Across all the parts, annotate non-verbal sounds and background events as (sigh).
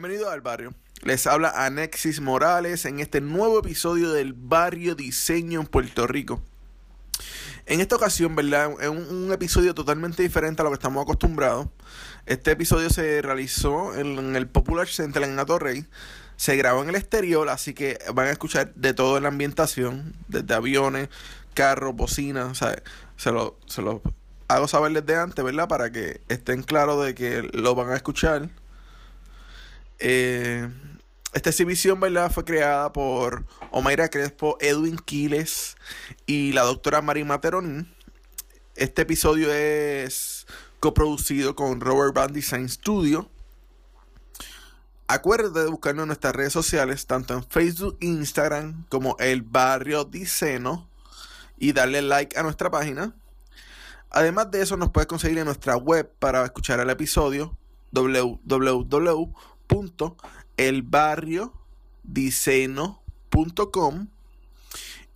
Bienvenido al barrio. Les habla Anexis Morales en este nuevo episodio del Barrio Diseño en Puerto Rico. En esta ocasión, ¿verdad? Es un, episodio totalmente diferente a lo que estamos acostumbrados. Este episodio se realizó en, el Popular Center en Atorrey. Se grabó en el exterior, así que van a escuchar de todo en la ambientación, desde aviones, carros, bocinas, ¿sabes? Se lo, se lo hago saber desde antes, ¿verdad? Para que estén claros de que lo van a escuchar. Eh, esta exhibición, ¿verdad? Fue creada por Omaira Crespo, Edwin Quiles y la doctora Mari Materoni. Este episodio es coproducido con Robert Band Design Studio. Acuérdate de buscarnos en nuestras redes sociales, tanto en Facebook e Instagram como El Barrio Diceno, y darle like a nuestra página. Además de eso, nos puedes conseguir en nuestra web para escuchar el episodio www.elbarriodiceno.com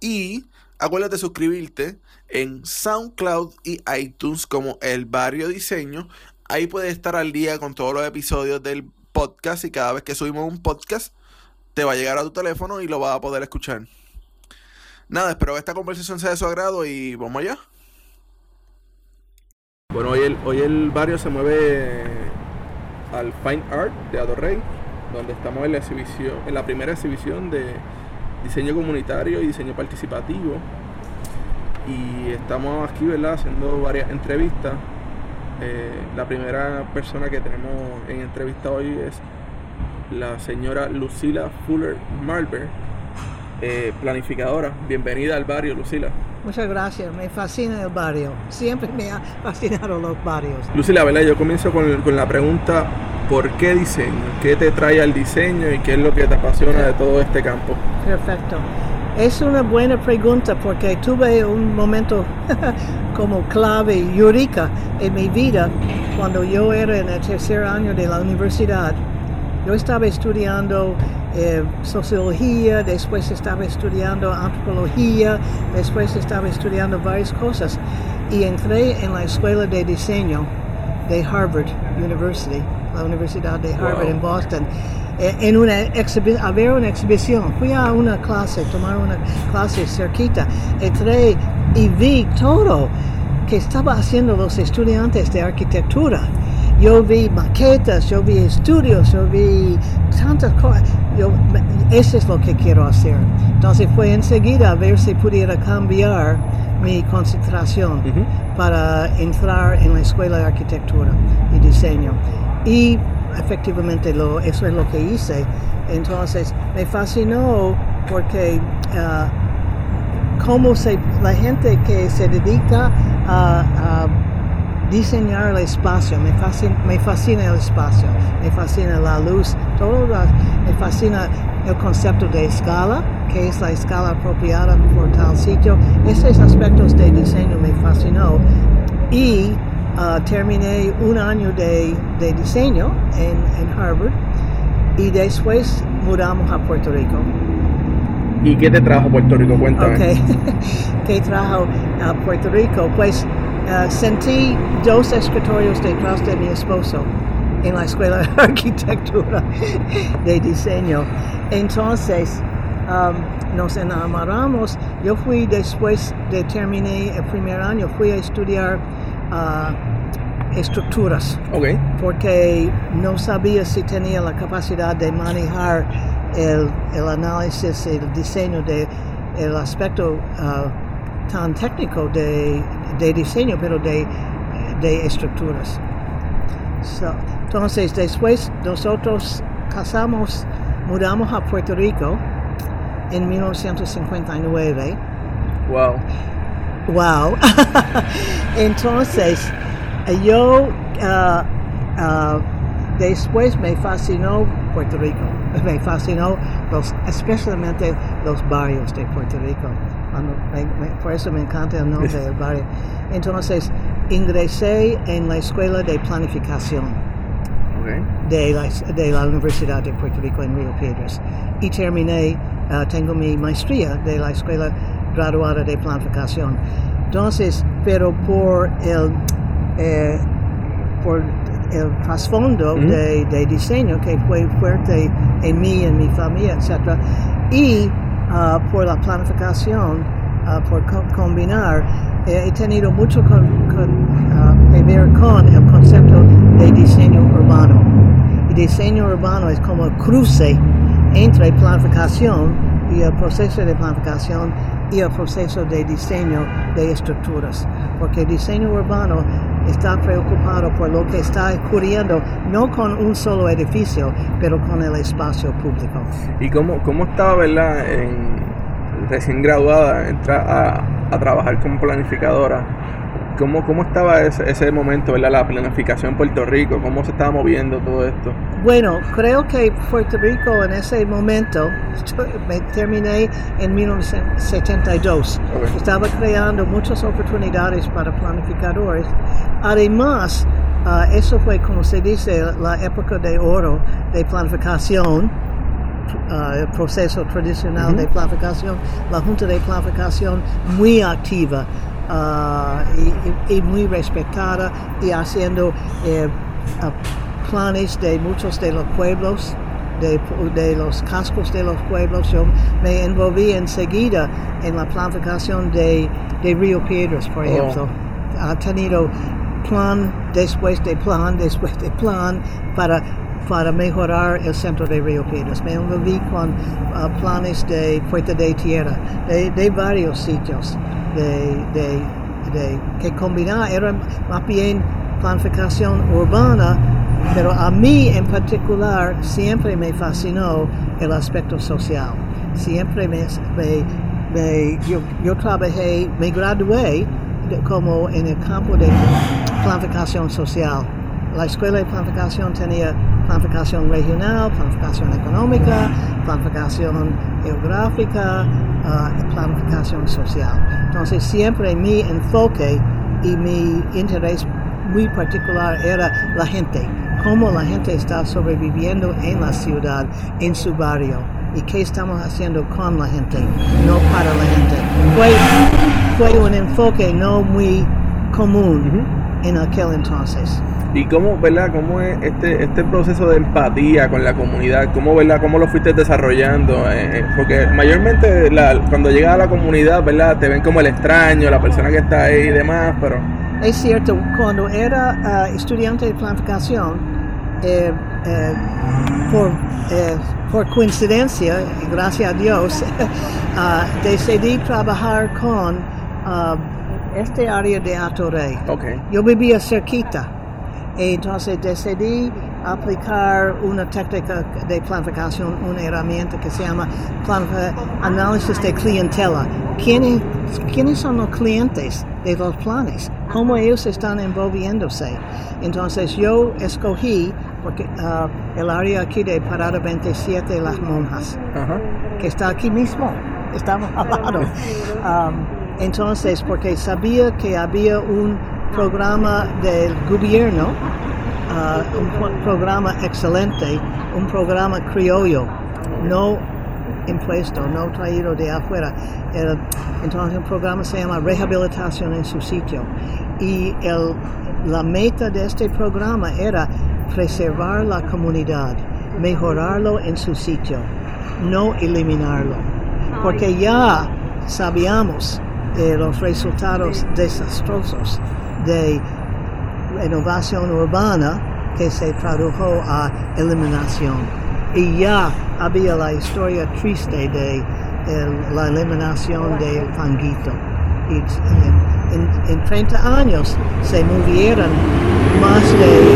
y acuérdate de suscribirte en SoundCloud y iTunes como El Barrio Diseño. Ahí puedes estar al día con todos los episodios del podcast y cada vez que subimos un podcast te va a llegar a tu teléfono y lo vas a poder escuchar. Nada, espero que esta conversación sea de su agrado y vamos allá. Bueno, hoy el, hoy el barrio se mueve al Fine Art de Adorrey, donde estamos en la exhibición, en la primera exhibición de diseño comunitario y diseño participativo. Y estamos aquí, ¿verdad? Haciendo varias entrevistas. Eh, la primera persona que tenemos en entrevista hoy es la señora Lucila Fuller Marber, eh, planificadora. Bienvenida al barrio, Lucila. Muchas gracias, me fascina el barrio. Siempre me ha fascinado los barrios. Lucila, ¿verdad? Yo comienzo con, con la pregunta, ¿por qué diseño? ¿Qué te trae al diseño y qué es lo que te apasiona de todo este campo? Perfecto. Es una buena pregunta porque tuve un momento (laughs) como clave y eureka en mi vida cuando yo era en el tercer año de la universidad. Yo estaba estudiando eh, sociología, después estaba estudiando antropología, después estaba estudiando varias cosas y entré en la escuela de diseño de Harvard University, la Universidad de Harvard Wow. en Boston, eh, en una a ver una exhibición. Fui a una clase, tomar una clase cerquita, entré y vi todo que estaba haciendo los estudiantes de arquitectura. Yo vi maquetas, yo vi estudios, yo vi tantas cosas. Yo, eso es lo que quiero hacer. Entonces fue enseguida a ver si pudiera cambiar mi concentración para entrar en la escuela de arquitectura y diseño. Y efectivamente lo, eso es lo que hice. Entonces me fascinó porque ah, cómo se, la gente que se dedica a, a diseñar el espacio, me fascina, me fascina el espacio, me fascina la luz, todo la- me fascina el concepto de escala, que es la escala apropiada por tal sitio. Esos aspectos de diseño me fascinó y ah, terminé un año de, de diseño en, en Harvard y después mudamos a Puerto Rico. ¿Y qué te trajo Puerto Rico? Cuéntame. Ok, (laughs) que trajo a Puerto Rico. Pues eh, sentí dos escritorios detrás de mi esposo en la escuela de (laughs) arquitectura de diseño. Entonces um, nos enamoramos. Yo fui después de terminé el primer año, fui a estudiar ah, estructuras porque no sabía si tenía la capacidad de manejar el, el análisis, el diseño de el aspecto ah, tan técnico de, de diseño, pero de, de estructuras. So, entonces, después nosotros casamos, mudamos a Puerto Rico en 1959. Wow. Wow. (laughs) Entonces, yo ah, ah, después me fascinó Puerto Rico. (laughs) Me fascinó los, especialmente los barrios de Puerto Rico. Cuando me- me- por eso me encanta el nombre (laughs) del barrio. Entonces, ingresé en la escuela de planificación Ok. de la, de la Universidad de Puerto Rico en Río Piedras y terminé, ah, tengo mi maestría de la Escuela Graduada de Planificación. Entonces, pero por el, eh, por el trasfondo de, de, diseño que fue fuerte en mí, en mi familia, etc. Y uh, por la planificación, uh, por co combinar, eh, he tenido mucho uh, que ver con el concepto de diseño urbano. Y diseño urbano es como el cruce entre planificación y el proceso de planificación y el proceso de diseño de estructuras. Porque el diseño urbano está preocupado por lo que está ocurriendo, no con un solo edificio, pero con el espacio público. ¿Y cómo, cómo estaba, verdad, en, recién graduada, entrar a, a trabajar como planificadora? ¿Cómo, cómo estaba ese, ese momento, ¿verdad? la planificación en Puerto Rico? ¿Cómo se estaba moviendo todo esto? Bueno, creo que Puerto Rico en ese momento, me terminé en 1972, okay. estaba creando muchas oportunidades para planificadores. Además, uh, eso fue, como se dice, la época de oro de planificación. Uh, el proceso tradicional uh -huh. de planificación, la Junta de Planificación muy activa, y, y, muy respetada y haciendo eh, uh, planes de muchos de los pueblos, de, de, los cascos de los pueblos. Yo me envolví enseguida en la planificación de, de Río Piedras, por ejemplo. Oh. Ha tenido plan después de plan, después de plan para para mejorar el centro de Río Piedras. Me envolví con uh, planes de Puerta de Tierra, de, de varios sitios de, de, de, que combinaba, era más bien planificación urbana, pero a mí en particular siempre me fascinó el aspecto social. Siempre me, me, yo trabajé, me gradué como en el campo de planificación social. La escuela de planificación tenía planificación regional, planificación económica, planificación geográfica, uh, planificación social. Entonces siempre mi enfoque y mi interés muy particular era la gente, cómo la gente está sobreviviendo en la ciudad, en su barrio, y qué estamos haciendo con la gente, no para la gente. Fue, fue un enfoque no muy común. En aquel entonces. ¿Y cómo, verdad, cómo es este, este proceso de empatía con la comunidad? ¿Cómo, verdad, cómo lo fuiste desarrollando? Eh, porque mayormente la, cuando llegas a la comunidad, ¿verdad? Te ven como el extraño, la persona que está ahí y demás, pero... Es cierto, cuando era uh, estudiante de planificación, eh, eh, por, por, coincidencia, gracias a Dios, uh, (laughs) decidí trabajar con uh, este área de Atorrey. Okay. Yo vivía cerquita. Entonces decidí aplicar una técnica de planificación, una herramienta que se llama análisis de clientela. ¿Quiénes, ¿Quiénes son los clientes de los planes? ¿Cómo ellos están envolviéndose? Entonces yo escogí porque, uh, el área aquí de Parada 27 Las Monjas, uh -huh. que está aquí mismo, estamos al lado. Um, entonces, porque sabía que había un programa del gobierno, uh, un programa excelente, un programa criollo, no impuesto, no traído de afuera. El, entonces el programa se llama Rehabilitación en su sitio. Y el, la meta de este programa era preservar la comunidad, mejorarlo en su sitio, no eliminarlo. Porque ya sabíamos de los resultados desastrosos de renovación urbana que se tradujo a eliminación. Y ya había la historia triste de el, la eliminación del fanguito. Y en, en, en, 30 años se movieron más de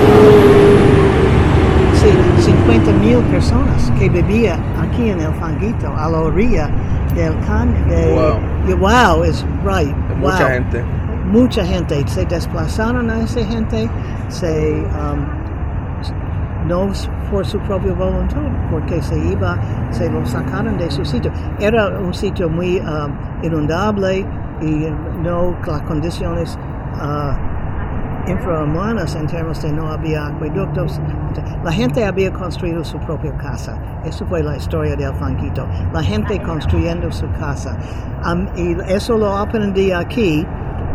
sí, 50 mil personas que vivían aquí en el fanguito, a la orilla del can. De, wow. Wow, is right. Wow. Mucha gente mucha gente se desplazaron a esa gente se um, no por su propia voluntad porque se iba se lo sacaron de su sitio era un sitio muy um, inundable y no las condiciones uh, infrahumanas en términos de no había acueductos. La gente había construido su propia casa. Eso fue la historia del Fanquito. La gente construyendo su casa. Um, y eso lo aprendí aquí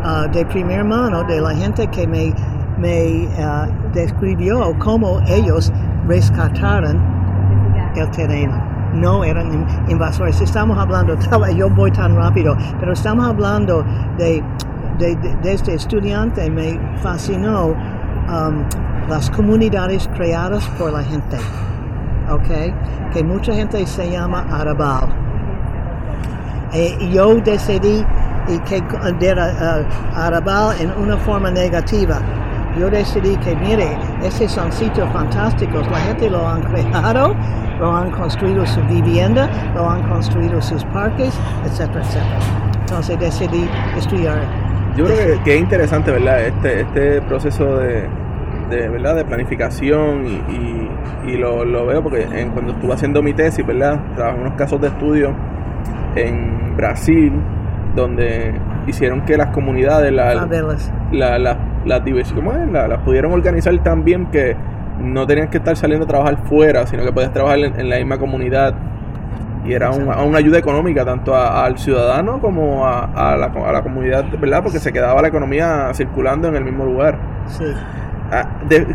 uh, de primera mano de la gente que me me uh, describió cómo ellos rescataron el terreno. No eran invasores. Estamos hablando, (laughs) yo voy tan rápido, pero estamos hablando de, de, de, este estudiante, me fascinó um, las comunidades creadas por la gente. ¿Ok? Que mucha gente se llama Arabal. Eh, yo decidí que era uh, Arabal en una forma negativa yo decidí que, mire, esos son sitios fantásticos, la gente lo han creado, lo han construido su vivienda, lo han construido sus parques, etcétera, etcétera. Entonces decidí estudiar. Yo creo que, es interesante, ¿verdad? Este, este proceso de, de, ¿verdad? de planificación y, y, lo, lo, veo porque en, cuando estuve haciendo mi tesis, ¿verdad? Trabajé en unos casos de estudio en Brasil, donde hicieron que las comunidades, la, la, la, las las pudieron organizar tan bien que no tenían que estar saliendo a trabajar fuera, sino que podías trabajar en, la misma comunidad. Y era una ayuda económica tanto al ciudadano como a, la, a, la, comunidad, ¿verdad? Porque se quedaba la economía circulando en el mismo lugar. Sí. Ah,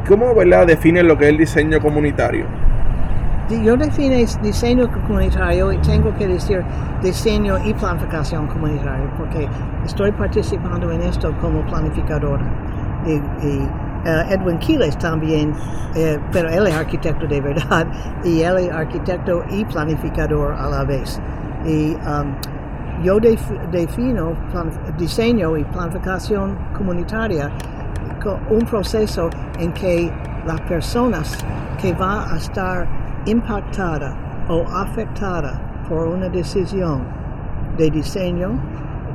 ¿Cómo ¿verdad? define lo que es el diseño comunitario? yo defino diseño comunitario y tengo que decir diseño y planificación comunitaria porque estoy participando en esto como planificadora. Y, eh, Edwin Quiles también, eh, pero él es arquitecto de verdad (laughs) y él es arquitecto y planificador a la vez. Y um, yo defino diseño y planificación comunitaria como un proceso en que las personas que van a estar impactada o afectada por una decisión de diseño,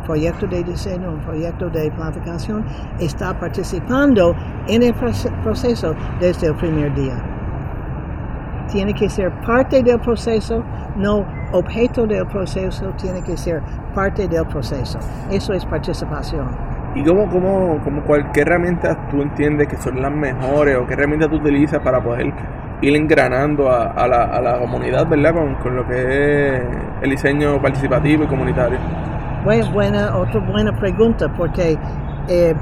proyecto de diseño, un proyecto de planificación, está participando en el proceso desde el primer día. Tiene que ser parte del proceso, no objeto del proceso, tiene que ser parte del proceso. Eso es participación. ¿Y cómo, cómo, cómo qué herramientas tú entiendes que son las mejores o qué herramientas tú utilizas para poder ir engranando a, la, a la, comunidad, ¿verdad? Con, lo que es el diseño participativo y comunitario. Bueno, buena, otra buena pregunta, porque eh,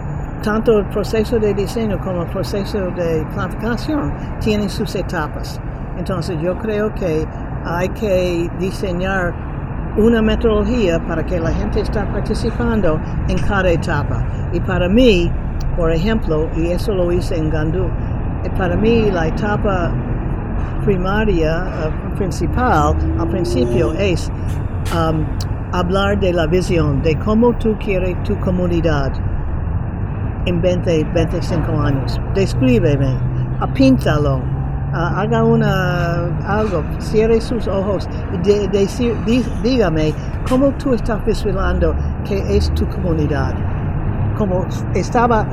tanto el proceso de diseño como el proceso de planificación tienen sus etapas. Entonces yo creo que hay que diseñar una metodología para que la gente esté participando en cada etapa. Y para mí, por ejemplo, y eso lo hice en Gandú, eh, para mí la etapa primaria, uh, principal, al principio es um, hablar de la visión, de cómo tú quieres tu comunidad en 20, 25 años. Descríbeme, apíntalo, uh, haga una, algo, cierre sus ojos y decir, dígame cómo tú estás visualizando que es tu comunidad. Como estaba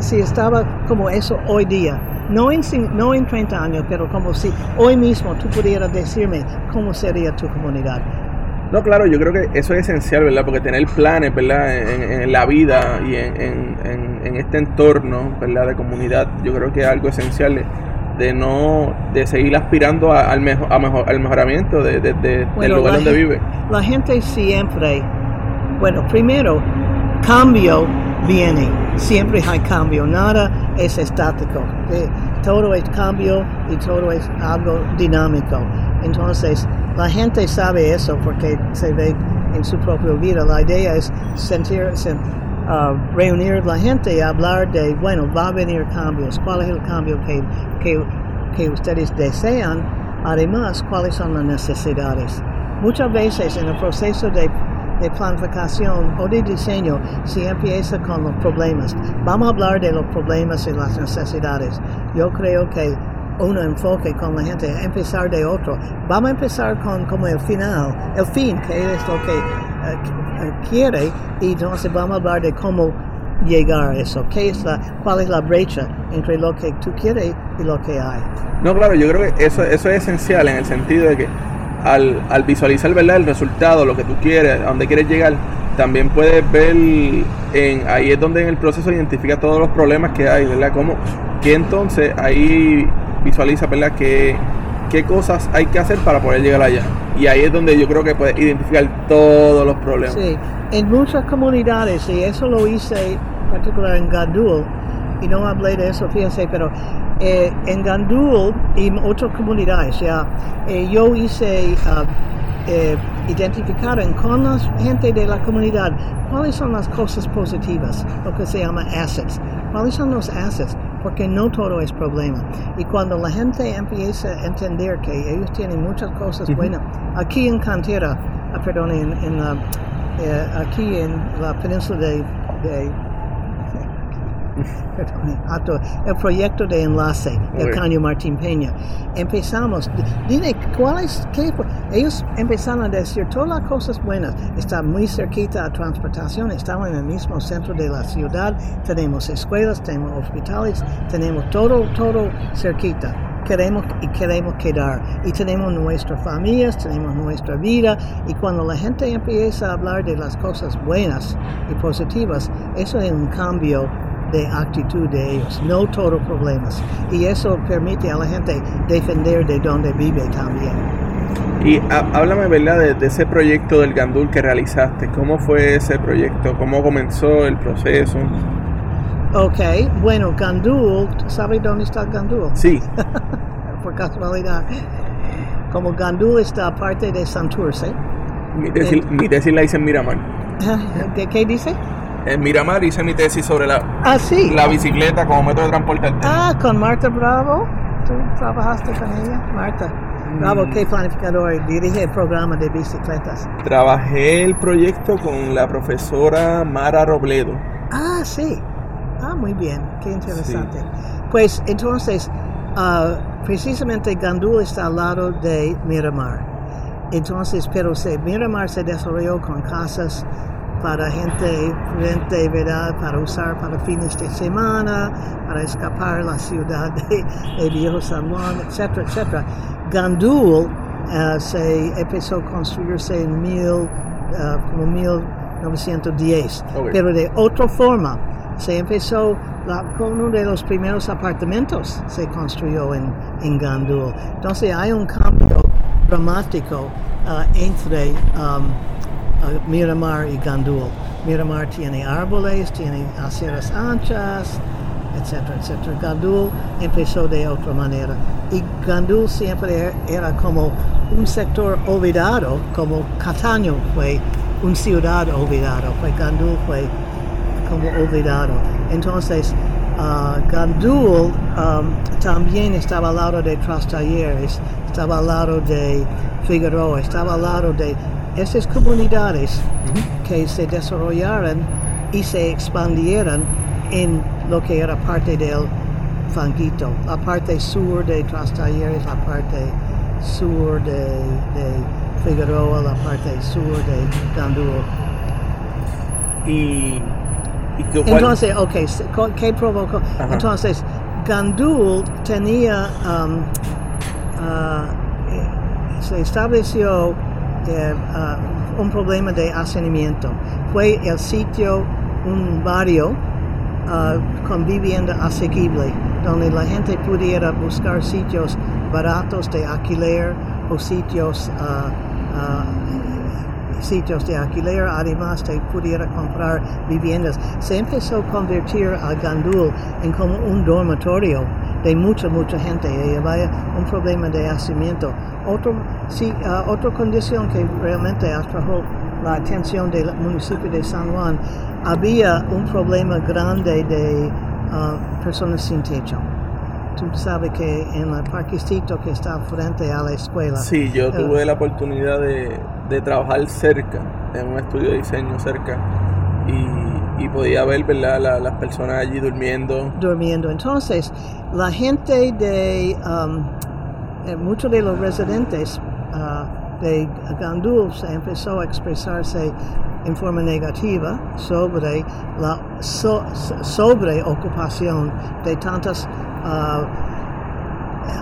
si estaba como eso hoy día no en, no en 30 años, pero como si hoy mismo tú pudieras decirme cómo sería tu comunidad. No, claro, yo creo que eso es esencial, ¿verdad? Porque tener planes, ¿verdad? En, la vida y en, en, este entorno, ¿verdad? De comunidad, yo creo que es algo esencial de, no, de seguir aspirando al, mejor, a mejor, al mejoramiento de, del lugar donde vive. La gente siempre, bueno, primero, cambio viene, siempre hay cambio, nada es estático, todo es cambio y todo es algo dinámico. Entonces, la gente sabe eso porque se ve en su propia vida. La idea es sentirse, uh, reunir la gente y hablar de, bueno, va a venir cambios, cuál es el cambio que, ustedes desean, además, cuáles son las necesidades. Muchas veces en el proceso de planificación o de diseño si empieza con los problemas. Vamos a hablar de los problemas y las necesidades. Yo creo que un enfoque con la gente, empezar de otro. Vamos a empezar con como el final, el fin, que es lo que eh, quiere, y entonces vamos a hablar de cómo llegar a eso, qué es la, cuál es la brecha entre lo que tú quieres y lo que hay. No, claro, yo creo que eso, eso es esencial en el sentido de que al, al visualizar ¿verdad? el resultado, lo que tú quieres, a dónde quieres llegar, también puedes ver, en, ahí es donde en el proceso identifica todos los problemas que hay, ¿verdad? Como que entonces ahí visualiza, ¿verdad? Que, qué cosas hay que hacer para poder llegar allá. Y ahí es donde yo creo que puedes identificar todos los problemas. Sí, en muchas comunidades, y eso lo hice en particular en Gadul, y no hablé de eso, fíjense, pero eh, en Gandul y otras comunidades, ya, eh, yo hice uh, eh, identificar con la gente de la comunidad cuáles son las cosas positivas, lo que se llama assets, cuáles son los assets, porque no todo es problema. Y cuando la gente empieza a entender que ellos tienen muchas cosas buenas, aquí en Cantera, ah, perdón, en, en la, eh, aquí en la península de, de (laughs) perdón, el proyecto de enlace del Ok. Caño Martín Peña. Empezamos, dime, ¿cuáles? Qué, fue? ellos empezaron a decir todas las cosas buenas. Está muy cerquita a transportación, estamos en el mismo centro de la ciudad, tenemos escuelas, tenemos hospitales, tenemos todo, todo cerquita. Queremos y queremos quedar. Y tenemos nuestras familias, tenemos nuestra vida. Y cuando la gente empieza a hablar de las cosas buenas y positivas, eso es un cambio de actitud de ellos, no todos problemas. Y eso permite a la gente defender de donde vive también. Y há- háblame, ¿verdad?, de, de ese proyecto del Gandul que realizaste. ¿Cómo fue ese proyecto? ¿Cómo comenzó el proceso? Ok, bueno, Gandul, ¿sabe dónde está Gandul? Sí, (laughs) Por casualidad. Como Gandul está aparte de Santurce. mi tesis, mi tesis la hice en Miramar. (laughs) ¿Qué, qué dice? En Miramar hice mi tesis sobre la, Ah, sí. la bicicleta como método de transporte alterno. Ah, con Marta Bravo. ¿Tú trabajaste con ella? Marta. Bravo, Mm. qué planificador. Dirige el programa de bicicletas. Trabajé el proyecto con la profesora Mara Robledo. Ah, sí. Ah, muy bien. Qué interesante. Pues entonces, ah, precisamente Gandul está al lado de Miramar. Entonces, pero se, Miramar se desarrolló con casas para gente, gente, ¿verdad? Para usar para fines de semana, para escapar la ciudad de, de Viejo San Juan, etcétera, etcétera. Gandul ah, se empezó a construirse en mil, ah, como 1910, Ok. pero de otra forma. Se empezó la- con uno de los primeros apartamentos se construyó en, en Gandul. Entonces hay un cambio dramático ah, entre um, Miramar y Gandul. Miramar tiene árboles, tiene aceras anchas, etcétera, etcétera. Gandul empezó de otra manera. Y Gandul siempre era como un sector olvidado, como Cataño fue una ciudad olvidado, fue Gandul fue como olvidado. Entonces, ah, Gandul um, también estaba al lado de Trastalleres, estaba al lado de Figueroa, estaba al lado de esas comunidades que se desarrollaron y se expandieron en lo que era parte del Fanguito, la parte sur de Trastalleres, la parte sur de, de Figueroa, la parte sur de Gandul. Y, y que- cuál- Entonces, ok, ¿qué provocó? Entonces, Gandul tenía, um, eh, se estableció ah, un problema de hacinamiento. Fue el sitio, un barrio ah, con vivienda asequible, donde la gente pudiera buscar sitios baratos de alquiler o sitios ah, ah, sitios de alquiler, además de pudiera comprar viviendas. Se empezó a convertir a Gandul en como un dormitorio de mucha, mucha gente. Y había un problema de hacinamiento. Otro, sí, ah, otra condición que realmente atrajo la atención del municipio de San Juan, había un problema grande de ah, personas sin techo. Tú sabes que en el parquecito que está frente a la escuela. Sí, yo eh, tuve la oportunidad de, de trabajar cerca, en un estudio de diseño cerca, y, y podía ver las personas allí durmiendo. durmiendo. Entonces, la gente de um, eh, muchos de los residentes ah, de Gandul se empezó a expresarse en forma negativa sobre la so- sobre ocupación de tantas ah,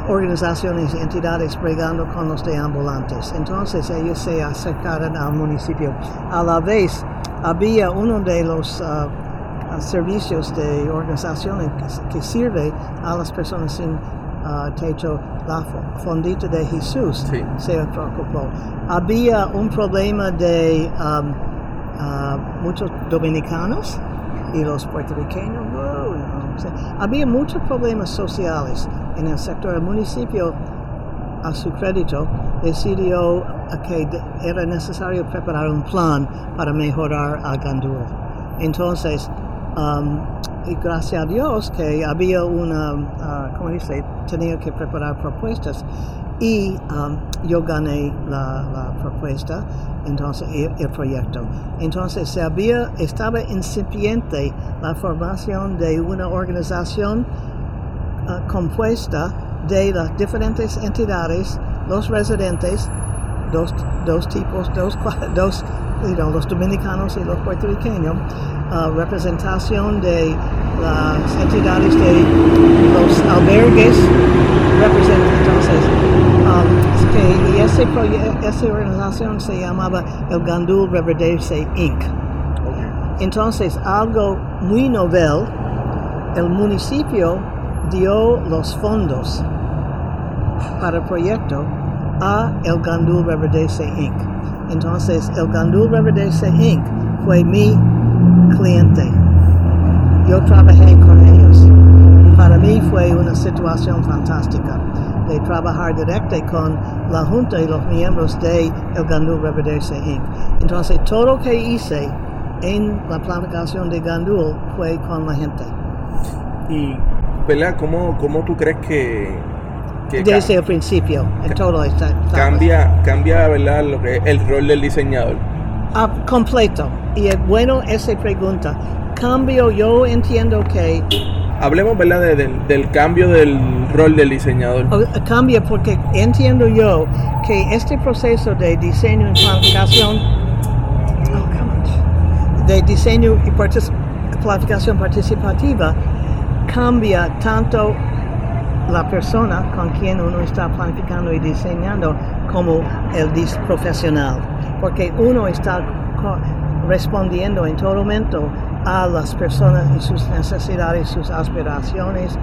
organizaciones y entidades bregando con los deambulantes. Entonces ellos se acercaron al municipio. A la vez había uno de los ah, ah, servicios de organizaciones que, que sirve a las personas sin ah, techo, la fo- fondita de Jesús Sí. se preocupó. Había un problema de um, muchos dominicanos y los puertorriqueños, "Oh, no, había muchos problemas sociales en el sector. El municipio, a su crédito, decidió que era necesario preparar un plan para mejorar a Gandul. Entonces, um, gracias a Dios que había una, uh, ¿cómo dice? Tenía que preparar propuestas y um, yo gané la, la propuesta, entonces el, el, proyecto. Entonces se había, estaba incipiente la formación de una organización uh, compuesta de las diferentes entidades, los residentes, dos, dos tipos, dos, (laughs) dos you know, los dominicanos y los puertorriqueños, uh, representación de las entidades de los albergues, entonces, um, que, y ese esa organización se llamaba el Gandul Reverdece Inc. Entonces, algo muy novel, el municipio dio los fondos para el proyecto a el Gandul Reverdece Inc. Entonces, el Gandul Reverdece Inc. fue mi cliente. Yo trabajé con ellos. Para mí fue una situación fantástica de trabajar directo con la Junta y los miembros de el Gandul Reverdece Inc. Entonces, todo lo que hice en la planificación de Gandul fue con la gente. Y, ¿verdad? ¿Cómo, cómo tú crees que, desde el principio, en todo está, cambia, cambia ¿verdad? Lo que es el rol del diseñador. Ah, completo. Y es bueno esa pregunta. Cambio, yo entiendo que... Hablemos, ¿verdad? del cambio del rol del diseñador. Cambia porque entiendo yo que este proceso de diseño y planificación... Oh, de diseño y planificación participativa cambia tanto la persona con quien uno está planificando y diseñando como el profesional, porque uno está respondiendo en todo momento a las personas y sus necesidades, sus aspiraciones.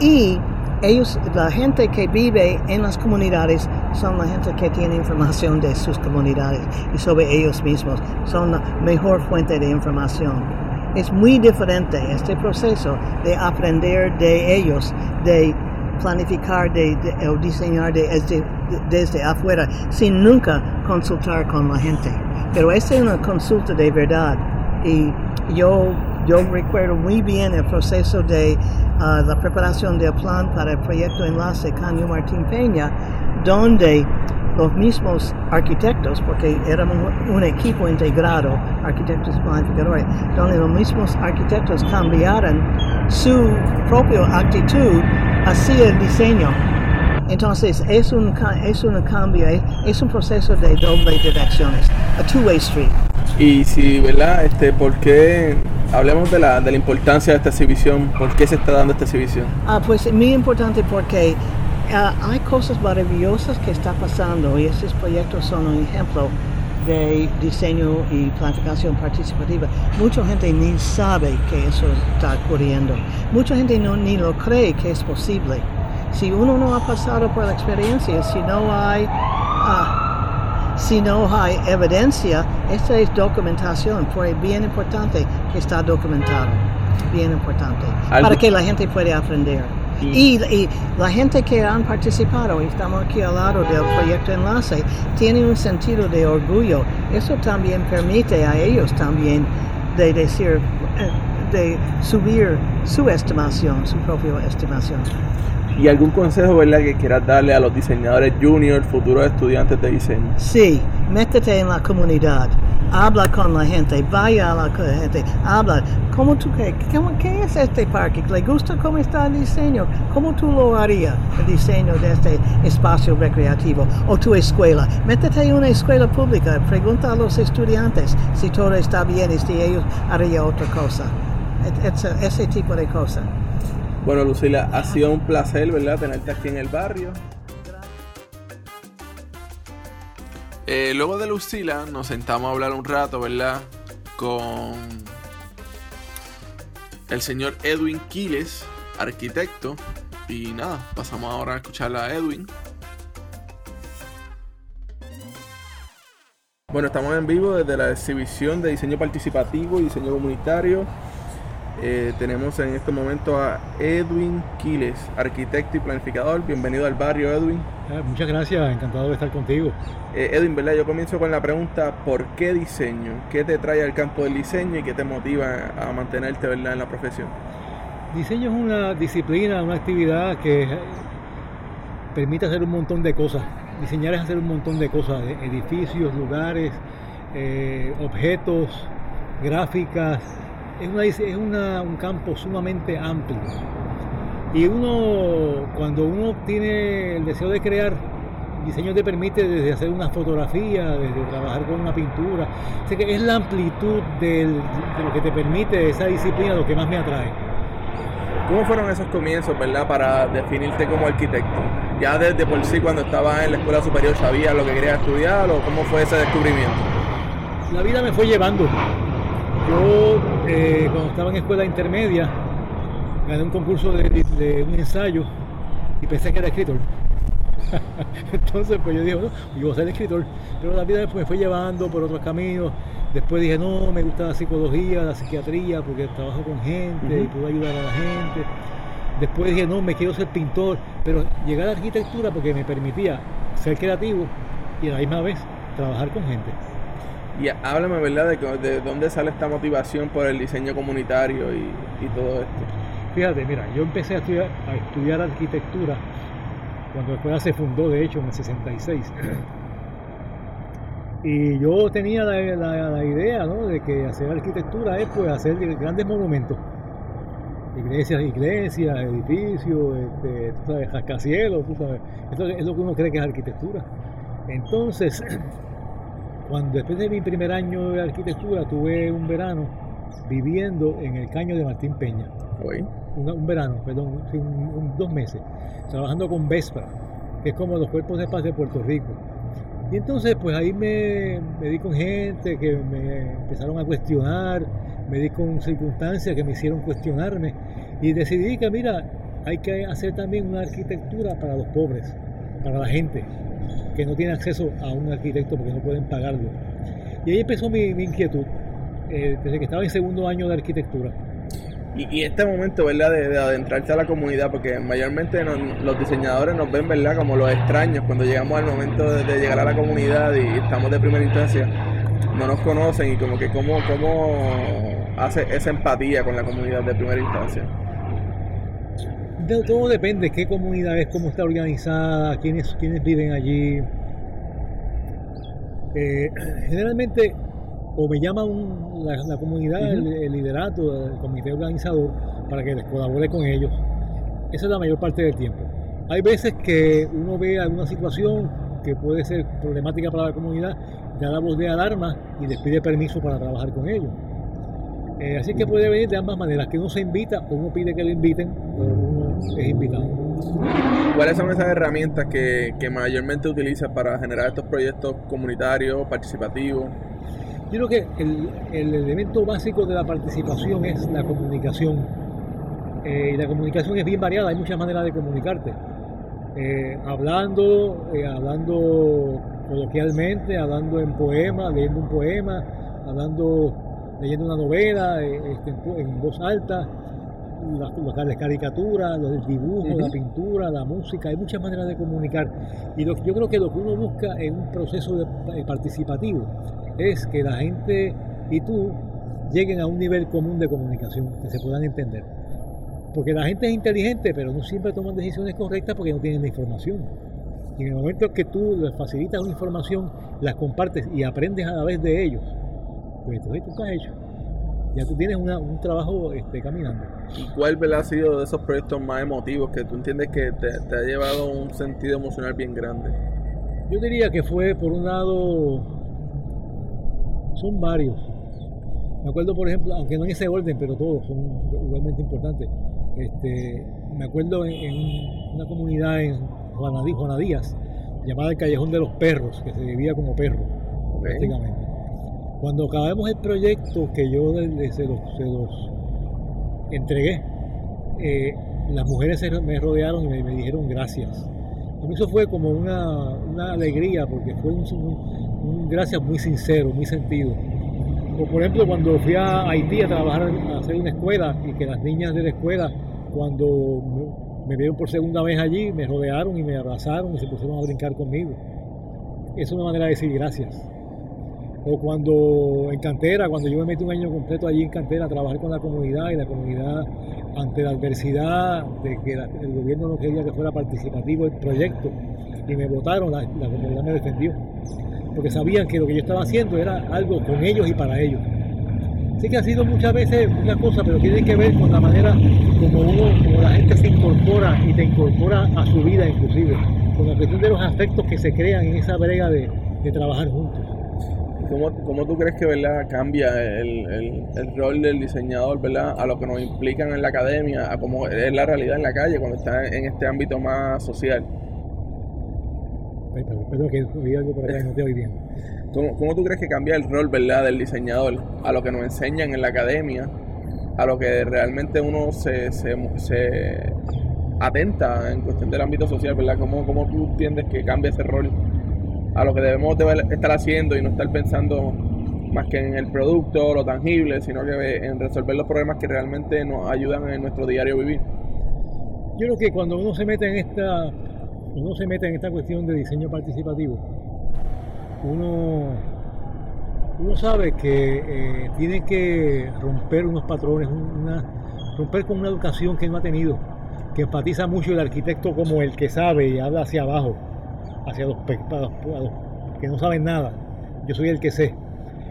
Y ellos, la gente que vive en las comunidades son la gente que tiene información de sus comunidades y sobre ellos mismos, son la mejor fuente de información. Es muy diferente este proceso de aprender de ellos, de planificar de, o diseñar desde, afuera sin nunca consultar con la gente. Pero es una consulta de verdad y yo, yo recuerdo muy bien el proceso de uh, la preparación del plan para el proyecto Enlace Caño Martín Peña, donde los mismos arquitectos, porque éramos un equipo integrado, arquitectos planificadores, donde los mismos arquitectos cambiaron su propia actitud hacia el diseño. Entonces es un, es un cambio, es un proceso de doble direcciones, a two-way street. Y si, ¿verdad? Este, ¿Por qué hablemos de la, de la importancia de esta exhibición? ¿Por qué se está dando esta exhibición? Ah, pues muy importante porque uh, hay cosas maravillosas que están pasando y estos proyectos son un ejemplo de diseño y planificación participativa. Mucha gente ni sabe que eso está ocurriendo. Mucha gente no, ni lo cree que es posible. Si uno no ha pasado por la experiencia, si no hay, uh, si no hay evidencia, esta es documentación, fue bien importante que está documentado, bien importante, para que la gente pueda aprender. Y, la gente que han participado, y estamos aquí al lado del proyecto Enlace, tiene un sentido de orgullo. Eso también permite a ellos también de decir, eh, de subir su estimación, su propia estimación. ¿Y algún consejo, verdad, que quieras darle a los diseñadores junior, futuros estudiantes de diseño? Sí, métete en la comunidad habla con la gente, vaya a la gente, habla. ¿Cómo tú qué, qué es este parque? ¿Le gusta cómo está el diseño? ¿Cómo tú lo harías, el diseño de este espacio recreativo? O tu escuela. Métete en una escuela pública, pregunta a los estudiantes si todo está bien y si ellos harían otra cosa. ese tipo de cosas. Bueno, Lucila, ha sido un placer, ¿verdad?, tenerte aquí en el barrio. Eh, luego de Lucila nos sentamos a hablar un rato, ¿verdad? Con el señor Edwin Quiles, arquitecto. Y nada, pasamos ahora a escuchar a Edwin. Bueno, estamos en vivo desde la exhibición de diseño participativo y diseño comunitario Eh, tenemos en este momento a Edwin Quiles, arquitecto y planificador. Bienvenido al barrio, Edwin. Ah, muchas gracias, encantado de estar contigo. Eh, Edwin, ¿verdad? Yo comienzo con la pregunta, ¿por qué diseño? ¿Qué te trae al campo del diseño y qué te motiva a mantenerte ¿verdad? en la profesión? Diseño es una disciplina, una actividad que permite hacer un montón de cosas. Diseñar es hacer un montón de cosas, edificios, lugares, eh, objetos, gráficas, es, un campo sumamente amplio. Y uno, cuando uno tiene el deseo de crear, el diseño te permite desde hacer una fotografía, desde trabajar con una pintura. Así que es la amplitud de lo que te permite esa disciplina lo que más me atrae. ¿Cómo fueron esos comienzos, verdad, para definirte como arquitecto? ¿Ya desde por sí cuando estabas en la escuela superior sabías lo que querías estudiar o cómo fue ese descubrimiento? La vida me fue llevando. Yo, eh, cuando estaba en escuela intermedia, gané un concurso de, un ensayo y pensé que era escritor. (laughs) Entonces, pues yo dije, bueno, yo voy a ser escritor. Pero la vida me fue llevando por otros caminos. Después dije, no, me gusta la psicología, la psiquiatría, porque trabajo con gente y puedo ayudar a la gente. Después dije, no, me quiero ser pintor. Pero llegar a la arquitectura porque me permitía ser creativo y a la misma vez trabajar con gente. Y háblame, ¿verdad?, de, de, dónde sale esta motivación por el diseño comunitario y, todo esto. Fíjate, mira, yo empecé a estudiar, a estudiar arquitectura cuando la escuela se fundó, de hecho, en el 66. (clears throat) Y yo tenía la, idea ¿no? de que hacer arquitectura es pues hacer grandes monumentos. Iglesias, iglesias, edificios, este, tú sabes, rascacielos, tú sabes. Eso es lo que uno cree que es arquitectura. Entonces, (clears throat) cuando después de mi primer año de arquitectura tuve un verano viviendo en el caño de Martín Peña. Un, verano, perdón, dos meses, trabajando con Vespa, que es como los cuerpos de paz de Puerto Rico. Y entonces pues ahí me, me di con gente que me empezaron a cuestionar, me di con circunstancias que me hicieron cuestionarme y decidí que mira, hay que hacer también una arquitectura para los pobres, para la gente que no tiene acceso a un arquitecto porque no pueden pagarlo. Y ahí empezó mi, inquietud, eh, desde que estaba en segundo año de arquitectura. Y, este momento, ¿verdad? De, adentrarse a la comunidad, porque mayormente los diseñadores nos ven, ¿verdad? Como los extraños cuando llegamos al momento de, llegar a la comunidad y estamos de primera instancia, no nos conocen y como que cómo, cómo hace esa empatía con la comunidad de primera instancia todo depende, qué comunidad es, cómo está organizada, quiénes, quiénes viven allí. Eh, (clears throat) generalmente, o me llama la, comunidad, el, liderato, el comité organizador, para que les colabore con ellos. Esa es la mayor parte del tiempo. Hay veces que uno ve alguna situación que puede ser problemática para la comunidad, da la voz de alarma y les pide permiso para trabajar con ellos. Eh, así que puede venir de ambas maneras, que uno se invita o uno pide que lo inviten es invitado. ¿Cuáles son esas herramientas que, mayormente utilizas para generar estos proyectos comunitarios, participativos? Yo creo que el, elemento básico de la participación es la comunicación. Eh, y la comunicación es bien variada, hay muchas maneras de comunicarte. Eh, hablando, hablando coloquialmente, hablando en poema, leyendo un poema, hablando leyendo una novela eh, este, en, voz alta, las, caricaturas, los dibujos, la pintura, la música, hay muchas maneras de comunicar. Y yo creo que lo que uno busca en un proceso de, eh, participativo es que la gente y tú lleguen a un nivel común de comunicación, que se puedan entender. Porque la gente es inteligente, pero no siempre toman decisiones correctas porque no tienen la información. Y en el momento que tú les facilitas una información, las compartes y aprendes a la vez de ellos, pues entonces tú has hecho. Ya tú tienes un trabajo este, caminando. ¿Y cuál ha sido de esos proyectos más emotivos que tú entiendes que te, ha llevado un sentido emocional bien grande? Yo diría que fue, por un lado, son varios. Me acuerdo, por ejemplo, aunque no en ese orden, pero todos son igualmente importantes. Este, me acuerdo en, una comunidad en Juanadías, llamada el Callejón de los Perros, que se vivía como perro, prácticamente. Cuando acabamos el proyecto que yo se los, entregué, eh, las mujeres me rodearon y me, dijeron gracias. A mí eso fue como una, alegría porque fue un, gracias muy sincero, muy sentido. Por ejemplo, cuando fui a Haití a trabajar, a hacer una escuela y que las niñas de la escuela, cuando me vieron por segunda vez allí, me rodearon y me abrazaron y se pusieron a brincar conmigo. Es una manera de decir gracias. O cuando en Cantera, cuando yo me metí un año completo allí en Cantera a trabajar con la comunidad y la comunidad ante la adversidad de que el gobierno no quería que fuera participativo el proyecto y me votaron, la, la comunidad me defendió. Porque sabían que lo que yo estaba haciendo era algo con ellos y para ellos. Sí que ha sido muchas veces muchas cosas, pero tiene que ver con la manera como uno, como la gente se incorpora y te incorpora a su vida inclusive, con la cuestión de los aspectos que se crean en esa brega de trabajar juntos. ¿Cómo, ¿Cómo, tú crees que ¿verdad? cambia el, el, el, rol del diseñador ¿verdad? a lo que nos implican en la academia, a cómo es la realidad en la calle cuando está en este ámbito más social? Perdón, que oí algo por acá y no te oí bien. (laughs) ¿Cómo, ¿Cómo, tú crees que cambia el rol ¿verdad? del diseñador a lo que nos enseñan en la academia, a lo que realmente uno se, se, se atenta en cuestión del ámbito social? ¿verdad? ¿Cómo, ¿Cómo tú entiendes que cambia ese rol a lo que debemos de estar haciendo y no estar pensando más que en el producto, lo tangible, sino que en resolver los problemas que realmente nos ayudan en nuestro diario vivir? Yo creo que cuando uno se mete en esta uno se mete en esta cuestión de diseño participativo, uno, uno sabe que eh, tiene que romper unos patrones, romper con una educación que no ha tenido, que enfatiza mucho el arquitecto como el que sabe y habla hacia abajo, hacia los, los que no saben nada. Yo soy el que sé.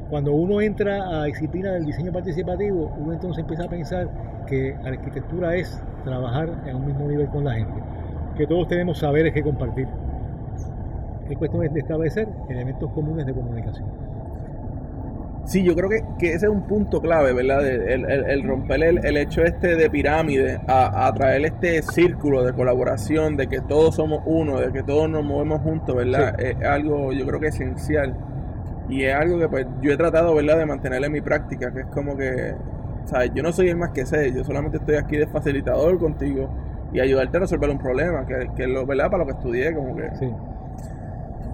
Cuando uno entra a disciplina del diseño participativo, uno entonces empieza a pensar que arquitectura es trabajar en un mismo nivel con la gente que todos tenemos saberes que compartir. Es cuestión de establecer elementos comunes de comunicación. Sí, yo creo que, que ese es un punto clave, ¿verdad? El, el, el romper el, el, hecho este de pirámide, a, a, traer este círculo de colaboración, de que todos somos uno, de que todos nos movemos juntos, ¿verdad? Sí. Es algo, yo creo que esencial. Y es algo que pues yo he tratado, ¿verdad?, de mantener en mi práctica, que es como que, ¿sabes? Yo no soy el más que sé, yo solamente estoy aquí de facilitador contigo y ayudarte a resolver un problema, que, que lo, ¿verdad? Para lo que estudié, como que. Sí.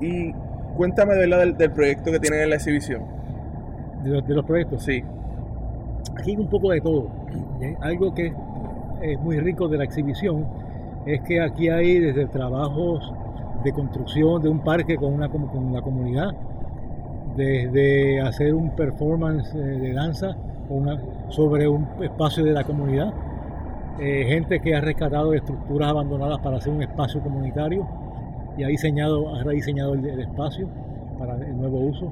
Y cuéntame, ¿verdad? Del, del proyecto que tienen en la exhibición. ¿De los, de los proyectos? Sí. Aquí hay un poco de todo. ¿eh? Algo que es muy rico de la exhibición es que aquí hay desde trabajos de construcción de un parque con, una, con la comunidad, desde hacer un performance de danza una, sobre un espacio de la comunidad, eh, gente que ha rescatado estructuras abandonadas para hacer un espacio comunitario y ha diseñado, ha rediseñado el, el, espacio para el nuevo uso.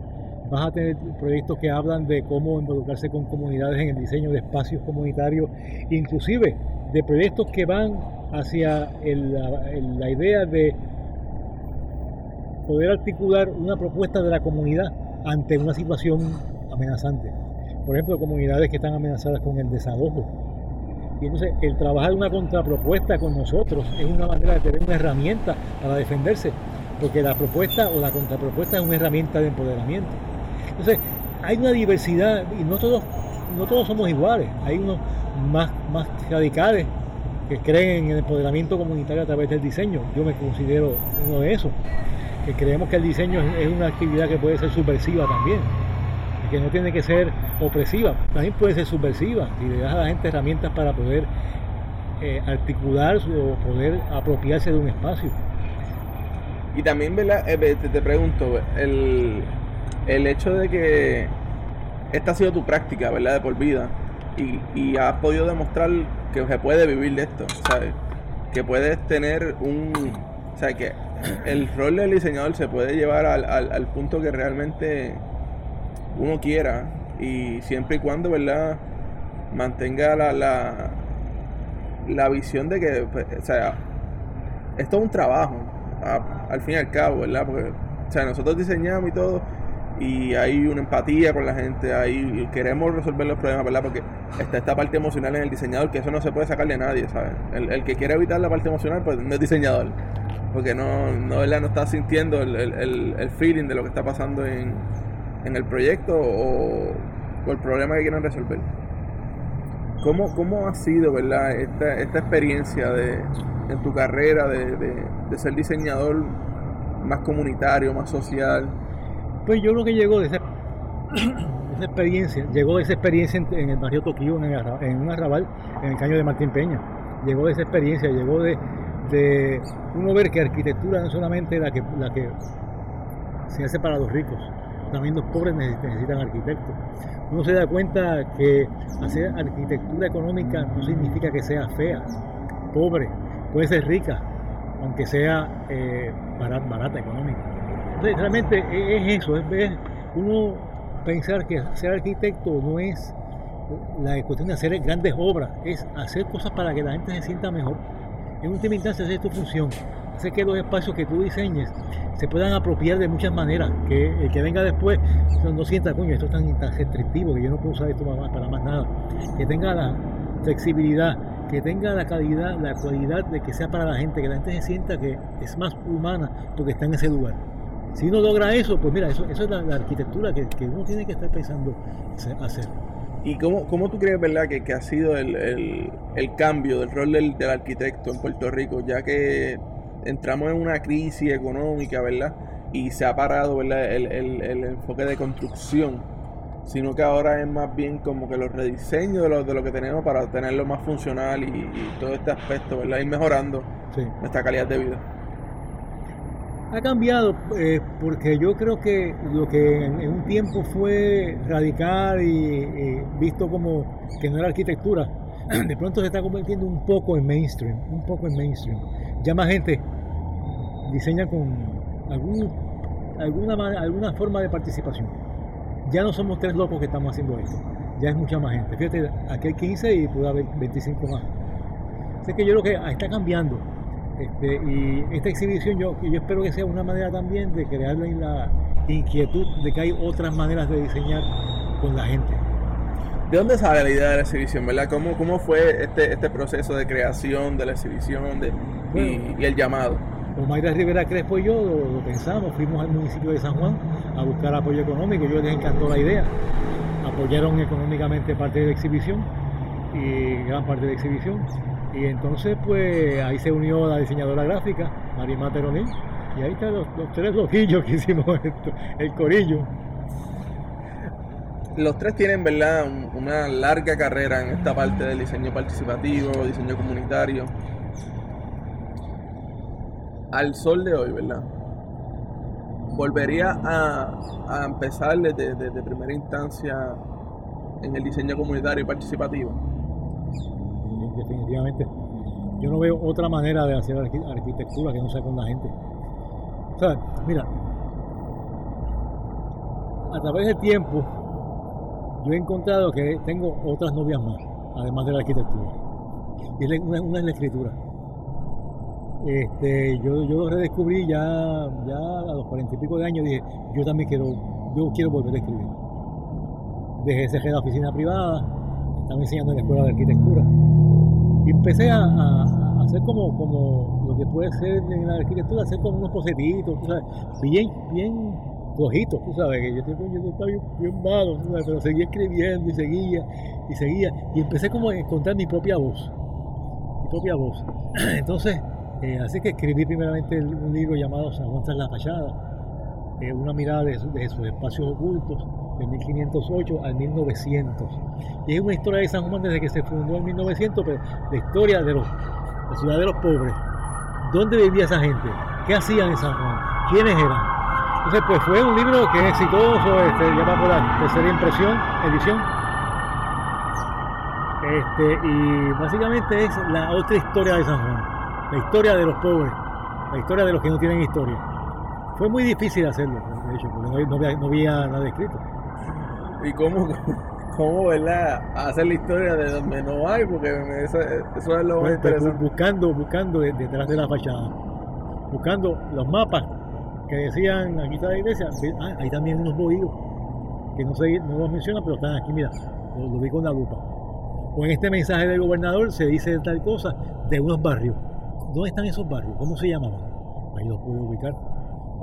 Vas a tener proyectos que hablan de cómo involucrarse con comunidades en el diseño de espacios comunitarios, inclusive de proyectos que van hacia la idea de poder articular una propuesta de la comunidad ante una situación amenazante. Por ejemplo, comunidades que están amenazadas con el desalojo, y entonces el trabajar una contrapropuesta con nosotros es una manera de tener una herramienta para defenderse, porque la propuesta o la contrapropuesta es una herramienta de empoderamiento. Entonces hay una diversidad y no todos, no todos somos iguales, hay unos más, más radicales que creen en el empoderamiento comunitario a través del diseño. Yo me considero uno de esos, que creemos que el diseño es una actividad que puede ser subversiva también que no tiene que ser opresiva, también puede ser subversiva y le das a la gente herramientas para poder eh, articular o poder apropiarse de un espacio. Y también, ¿verdad? Eh, te, te, pregunto, el, el hecho de que esta ha sido tu práctica, ¿verdad? De por vida y, y has podido demostrar que se puede vivir de esto, ¿sabes? Que puedes tener un... O sea, que el rol del diseñador se puede llevar al, al, punto que realmente uno quiera y siempre y cuando, ¿verdad? Mantenga la, la, la visión de que, pues, o sea, esto es un trabajo, al fin y al cabo, ¿verdad? Porque, o sea, nosotros diseñamos y todo y hay una empatía con la gente, ahí queremos resolver los problemas, ¿verdad? Porque está esta parte emocional en el diseñador, que eso no se puede sacar de nadie, ¿sabes? El, el que quiere evitar la parte emocional, pues no es diseñador, porque no, no, ¿verdad? no está sintiendo el, el, el feeling de lo que está pasando en, en el proyecto o, el problema que quieran resolver. ¿Cómo, cómo ha sido verdad esta, esta experiencia de, en tu carrera de, de, ser diseñador más comunitario, más social? Pues yo creo que llegó de esa, (coughs) experiencia, llegó esa experiencia en, el barrio Tokio, en, en, un arrabal, en el caño de Martín Peña. Llegó esa experiencia, llegó de, de uno ver que arquitectura no es solamente la que, la que se hace para los ricos, también los pobres necesitan arquitectos. Uno se da cuenta que hacer arquitectura económica no significa que sea fea, pobre, puede ser rica, aunque sea eh, barata, económica. Realmente es eso, es ver, uno pensar que ser arquitecto no es la cuestión de hacer grandes obras, es hacer cosas para que la gente se sienta mejor. En última instancia, esa es tu función. Hacer que los espacios que tú diseñes se puedan apropiar de muchas maneras. Que el que venga después no, sienta, coño, esto es tan, tan, restrictivo que yo no puedo usar esto para más nada. Que tenga la flexibilidad, que tenga la calidad, la cualidad de que sea para la gente, que la gente se sienta que es más humana porque está en ese lugar. Si uno logra eso, pues mira, eso, eso es la, arquitectura que, que, uno tiene que estar pensando hacer. ¿Y cómo, cómo tú crees, verdad, que, que ha sido el, el, el, cambio del rol del, del, arquitecto en Puerto Rico, ya que entramos en una crisis económica, ¿verdad? Y se ha parado, ¿verdad? El, el enfoque de construcción, sino que ahora es más bien como que los rediseños de lo, de lo que tenemos para tenerlo más funcional y, y todo este aspecto, ¿verdad? Ir mejorando nuestra calidad de vida ha cambiado eh, porque yo creo que lo que en, un tiempo fue radical y, visto como que no era arquitectura, (clears throat) de pronto se está convirtiendo un poco en mainstream, un poco en mainstream. Ya más gente diseña con algún, alguna, alguna forma de participación. Ya no somos tres locos que estamos haciendo esto, ya es mucha más gente. Fíjate, aquí hay 15 y puede haber 25 más. Así que yo creo que está cambiando este, y esta exhibición yo, yo espero que sea una manera también de crearle la inquietud de que hay otras maneras de diseñar con la gente. ¿De dónde sale la idea de la exhibición, verdad? ¿Cómo, cómo fue este, este proceso de creación de la exhibición de, y, el llamado? Mayra Rivera Crespo y yo lo, pensamos, fuimos al municipio de San Juan a buscar apoyo económico, yo les encantó la idea, apoyaron económicamente parte de la exhibición y gran parte de la exhibición y entonces, pues ahí se unió la diseñadora gráfica, Marima Teronín, y ahí están los, tres loquillos que hicimos esto, el corillo. Los tres tienen, ¿verdad?, una larga carrera en esta parte del diseño participativo, diseño comunitario. Al sol de hoy, ¿verdad? Volvería a, empezar desde, desde primera instancia en el diseño comunitario y participativo definitivamente. Yo no veo otra manera de hacer arquitectura que no sea con la gente. O sea, mira, a través del tiempo yo he encontrado que tengo otras novias más, además de la arquitectura. Y una, es la escritura. Este, yo, yo lo redescubrí ya, ya a los cuarenta y pico de años, dije, yo también quiero, yo quiero volver a escribir. Dejé ese la oficina privada, estaba enseñando en la escuela de arquitectura y empecé a, hacer como, como lo que puede ser en la arquitectura, hacer como unos posetitos, bien, bien flojitos, tú sabes, que yo, yo estaba bien, malo, pero seguía escribiendo y seguía y seguía. Y empecé como a encontrar mi propia voz, mi propia voz. (clears throat) Entonces, eh, así que escribí primeramente un libro llamado San Juan tras la fachada, eh, una mirada de, de sus espacios ocultos de 1508 al 1900. Y es una historia de San Juan desde que se fundó en 1900, pero la historia de los, la ciudad de los pobres. ¿Dónde vivía esa gente? ¿Qué hacían en San Juan? ¿Quiénes eran? Entonces, pues fue un libro que es exitoso, este, ya va por la tercera impresión, edición. Este, y básicamente es la otra historia de San Juan, la historia de los pobres, la historia de los que no tienen historia. Fue muy difícil hacerlo, de hecho, porque no, había, no había nada escrito y cómo, (laughs) cómo ¿verdad? hacer la historia de donde no hay, porque eso, eso es lo más pues, pues, interesante. Buscando, buscando detrás de la fachada, buscando los mapas que decían aquí está la iglesia, ah, hay también unos bohíos que no, se, no los menciona, pero están aquí, mira, lo, vi con la lupa. O en este mensaje del gobernador se dice tal cosa de unos barrios. ¿Dónde están esos barrios? ¿Cómo se llamaban? Ahí los puedo ubicar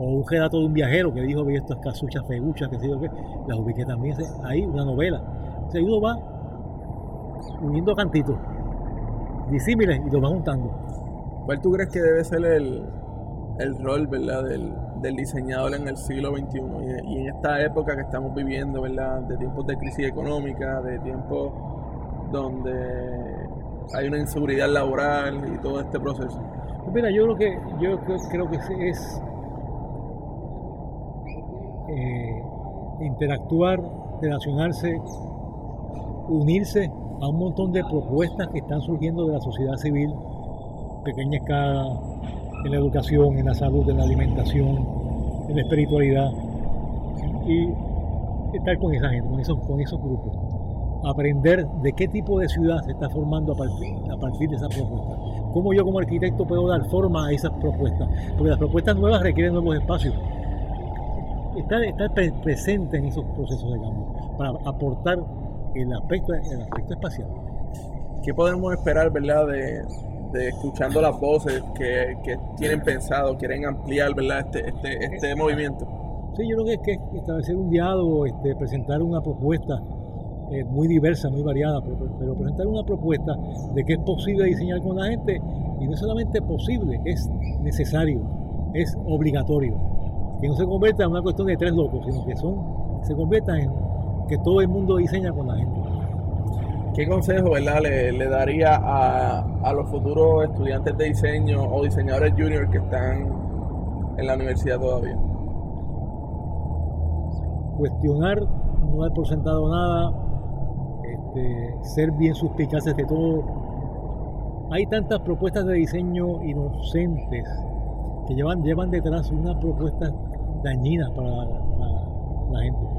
o un relato de un viajero que dijo que estas casuchas feguchas, que sé yo qué, las ubiqué también ahí, una novela. O sea, uno va uniendo cantitos disímiles y los va juntando. ¿Cuál tú crees que debe ser el, el rol, verdad, del, del diseñador en el siglo XXI y, en esta época que estamos viviendo, ¿verdad? De tiempos de crisis económica, de tiempos donde hay una inseguridad laboral y todo este proceso. Pues mira, yo creo que yo creo que es eh, interactuar, relacionarse, unirse a un montón de propuestas que están surgiendo de la sociedad civil, pequeña escala, en la educación, en la salud, en la alimentación, en la espiritualidad, y estar con esa gente, con esos, con esos grupos. Aprender de qué tipo de ciudad se está formando a partir, a partir de esa propuesta. Cómo yo como arquitecto puedo dar forma a esas propuestas. Porque las propuestas nuevas requieren nuevos espacios. Estar, estar presente en esos procesos de cambio para aportar el aspecto, el aspecto espacial. ¿Qué podemos esperar, verdad, de, de escuchando las voces que, que, tienen pensado, quieren ampliar, verdad, este, este, este movimiento? Sí, yo creo que es que establecer un diálogo, este, presentar una propuesta eh, muy diversa, muy variada, pero, presentar una propuesta de que es posible diseñar con la gente y no solamente posible, es necesario, es obligatorio. Que no se convierta en una cuestión de tres locos, sino que son, se convierta en que todo el mundo diseña con la gente. ¿Qué consejo ¿verdad? Le, daría a, a, los futuros estudiantes de diseño o diseñadores juniors que están en la universidad todavía? Cuestionar, no dar por sentado nada, este, ser bien suspicaces de todo. Hay tantas propuestas de diseño inocentes que llevan, llevan detrás una propuesta dañina para la gente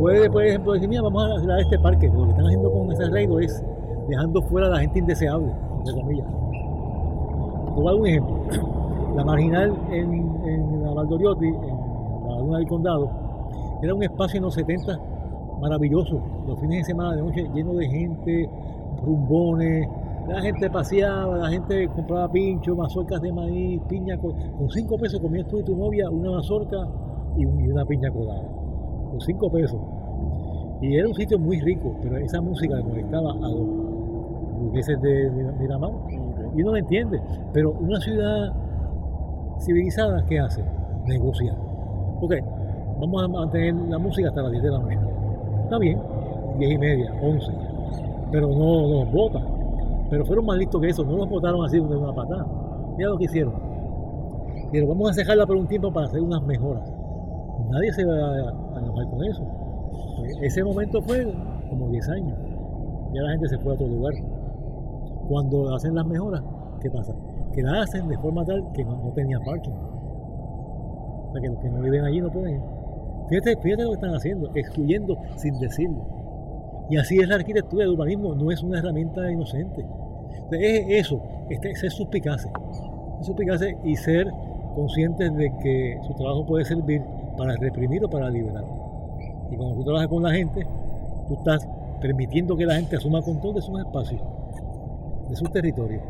puede, por ejemplo, decir, mira, vamos a hacer este parque. Lo que están haciendo con ese arreglo es dejando fuera a la gente indeseable, entre comillas. Te voy a dar un ejemplo. (clears throat) La marginal en, en la Valdoriotti, en la laguna del condado, era un espacio en los 70 maravilloso. Los fines de semana de noche lleno de gente, rumbones, la gente paseaba, la gente compraba pincho, mazorcas de maíz, piña. Con, cinco pesos comías tú y tu novia una mazorca y una piña colada con cinco pesos. Y era un sitio muy rico, pero esa música le molestaba a los burgueses de Miramar. Y uno lo entiende. Pero una ciudad civilizada, ¿qué hace? Negociar. Ok, vamos a mantener la música hasta las 10 de la noche. Está bien, 10 y media, 11. Pero no nos votan. Pero fueron más listos que eso, no nos votaron así de una patada. Mira lo que hicieron. Pero vamos a dejarla por un tiempo para hacer unas mejoras nadie se va a enojar con eso. Ese momento fue como 10 años. Ya la gente se fue a otro lugar. Cuando hacen las mejoras, ¿qué pasa? Que la hacen de forma tal que no, no tenía parking. O sea, que los que no viven allí no pueden. Fíjate, fíjate lo que están haciendo, excluyendo sin decirlo. Y así es la arquitectura, el urbanismo no es una herramienta inocente. Es eso, es ser suspicace. Suspicace y ser conscientes de que su trabajo puede servir para reprimir o para liberar. Y cuando tú trabajas con la gente, tú estás permitiendo que la gente asuma control de sus espacios, de sus territorios.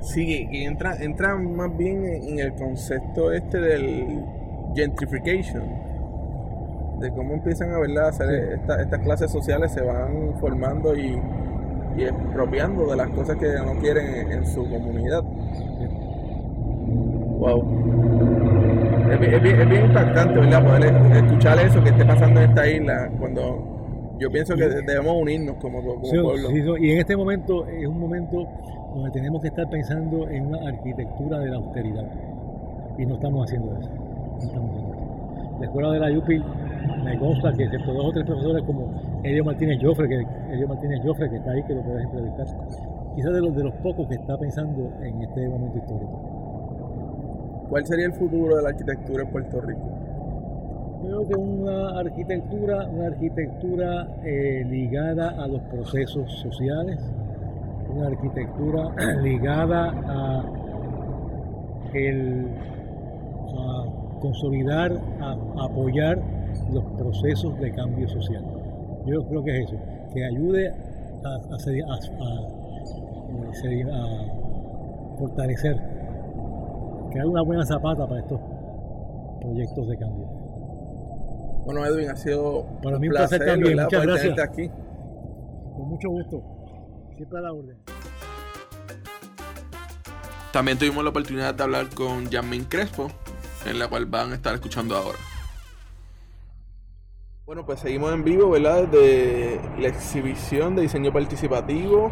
Sí, y entra, entra más bien en el concepto este del gentrification, de cómo empiezan a verla, hacer estas clases sociales se van formando y, y, expropiando de las cosas que no quieren en, su comunidad. Wow es, bien, impactante, ¿verdad? Poder escuchar eso que esté pasando en esta isla cuando yo pienso que debemos unirnos como, pueblo. y en este momento es un momento donde tenemos que estar pensando en una arquitectura de la austeridad. Y no estamos haciendo eso. La escuela de la UPI me consta que excepto dos o tres profesores como Elio Martínez Joffre, que Elio Martínez Joffre, que está ahí, que lo puedes entrevistar, quizás de los de los pocos que está pensando en este momento histórico. ¿Cuál sería el futuro de la arquitectura en Puerto Rico? Creo que una arquitectura, una arquitectura eh, ligada a los procesos sociales, una arquitectura (clears throat) ligada a, el, consolidar, a, apoyar los procesos de cambio social. Yo creo que es eso, que ayude a, a, a fortalecer que una buena zapata para estos proyectos de cambio. Bueno, Edwin, ha sido para mí un placer, también. Muchas gracias. Aquí. Con mucho gusto. Siempre a la orden. También tuvimos la oportunidad de hablar con Janmin Crespo, en la cual van a estar escuchando ahora. Bueno, pues seguimos en vivo, ¿verdad? Desde la exhibición de diseño participativo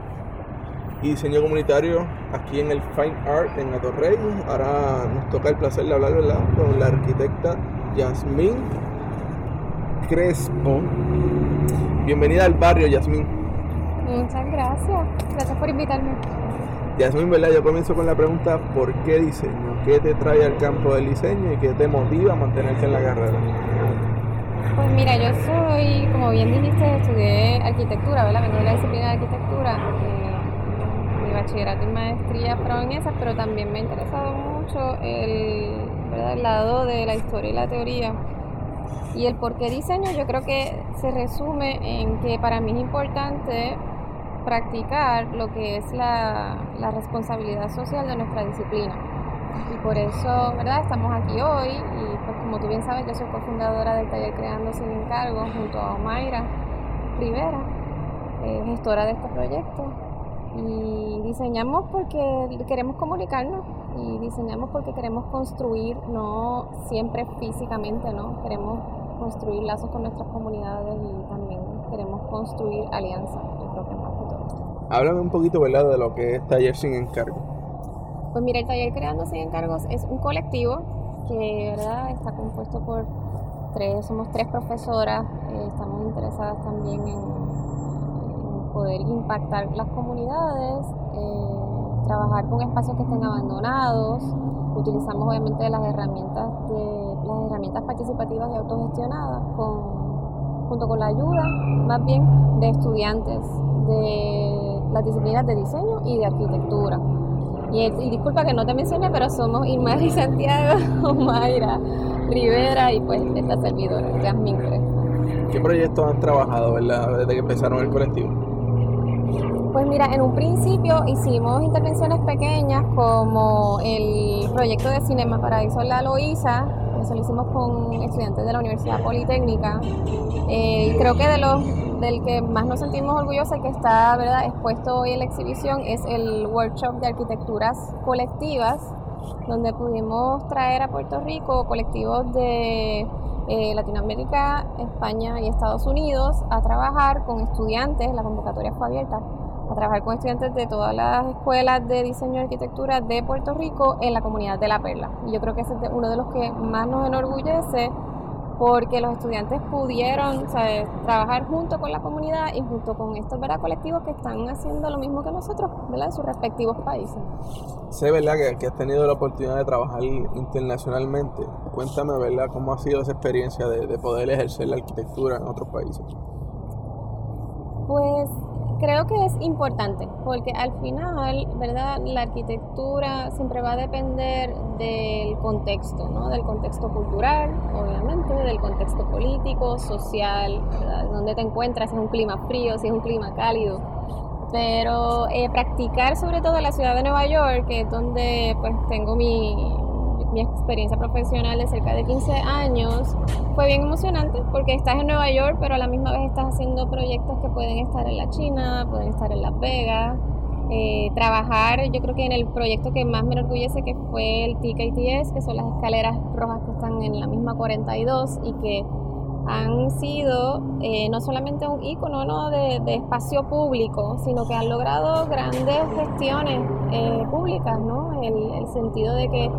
y diseño comunitario aquí en el Fine Art en Atorrey. Ahora nos toca el placer de hablar, ¿verdad? Con la arquitecta Yasmín Crespo. Bienvenida al barrio, Yasmín. Muchas gracias. Gracias por invitarme. Yasmín, ¿verdad? Yo comienzo con la pregunta, ¿por qué diseño? ¿Qué te trae al campo del diseño y qué te motiva a mantenerte en la carrera? Pues mira, yo soy, como bien dijiste, estudié arquitectura, ¿verdad? Vengo de la disciplina de arquitectura. Eh, mi bachillerato y maestría fueron en esas, pero también me ha interesado mucho el, ¿verdad? el lado de la historia y la teoría. Y el por qué diseño yo creo que se resume en que para mí es importante practicar lo que es la, la responsabilidad social de nuestra disciplina. Y por eso, ¿verdad? Estamos aquí hoy y pues como tú bien sabes, yo soy cofundadora del taller Creando sin encargo junto a Omaira Rivera, eh, gestora de este proyecto. Y diseñamos porque queremos comunicarnos y diseñamos porque queremos construir, no siempre físicamente, ¿no? Queremos construir lazos con nuestras comunidades y también queremos construir alianzas, yo creo que más que todo. Háblame un poquito, ¿verdad?, de lo que es Taller Sin Encargo. Pues mira, el taller Creando Sin Encargos es un colectivo que ¿verdad? está compuesto por tres, somos tres profesoras, eh, estamos interesadas también en, poder impactar las comunidades, eh, trabajar con espacios que estén abandonados, utilizamos obviamente las herramientas de las herramientas participativas y autogestionadas junto con la ayuda más bien de estudiantes de las disciplinas de diseño y de arquitectura. Y, disculpa que no te mencioné, pero somos Irma y Santiago, (laughs) Mayra Rivera y pues esta servidora, Jasmine ¿Qué proyectos han trabajado, verdad, desde que empezaron el colectivo? Pues mira, en un principio hicimos intervenciones pequeñas como el proyecto de Cinema Paraíso La Loíza, eso lo hicimos con estudiantes de la Universidad Politécnica. Eh, creo que de los del que más nos sentimos orgullosos que está ¿verdad? expuesto hoy en la exhibición es el workshop de arquitecturas colectivas, donde pudimos traer a Puerto Rico colectivos de eh, Latinoamérica, España y Estados Unidos a trabajar con estudiantes, la convocatoria fue abierta, trabajar con estudiantes de todas las escuelas de diseño y arquitectura de Puerto Rico en la comunidad de La Perla. Y yo creo que ese es uno de los que más nos enorgullece porque los estudiantes pudieron trabajar junto con la comunidad y junto con estos ¿verdad? colectivos que están haciendo lo mismo que nosotros ¿verdad? en sus respectivos países. Sé ¿verdad? Que, has tenido la oportunidad de trabajar internacionalmente. Cuéntame ¿verdad? cómo ha sido esa experiencia de, de poder ejercer la arquitectura en otros países. Pues creo que es importante porque al final, ¿verdad? La arquitectura siempre va a depender del contexto, ¿no? Del contexto cultural, obviamente, del contexto político, social, ¿verdad? Donde te encuentras, si es un clima frío, si es un clima cálido. Pero eh, practicar sobre todo en la ciudad de Nueva York, que es donde pues tengo mi, mi experiencia profesional de cerca de 15 años fue bien emocionante porque estás en Nueva York, pero a la misma vez estás haciendo proyectos que pueden estar en la China, pueden estar en Las Vegas. Eh, trabajar, yo creo que en el proyecto que más me enorgullece que fue el TKTS, que son las escaleras rojas que están en la misma 42 y que han sido eh, no solamente un icono ¿no? de, espacio público, sino que han logrado grandes gestiones eh, públicas, ¿no? El, el sentido de que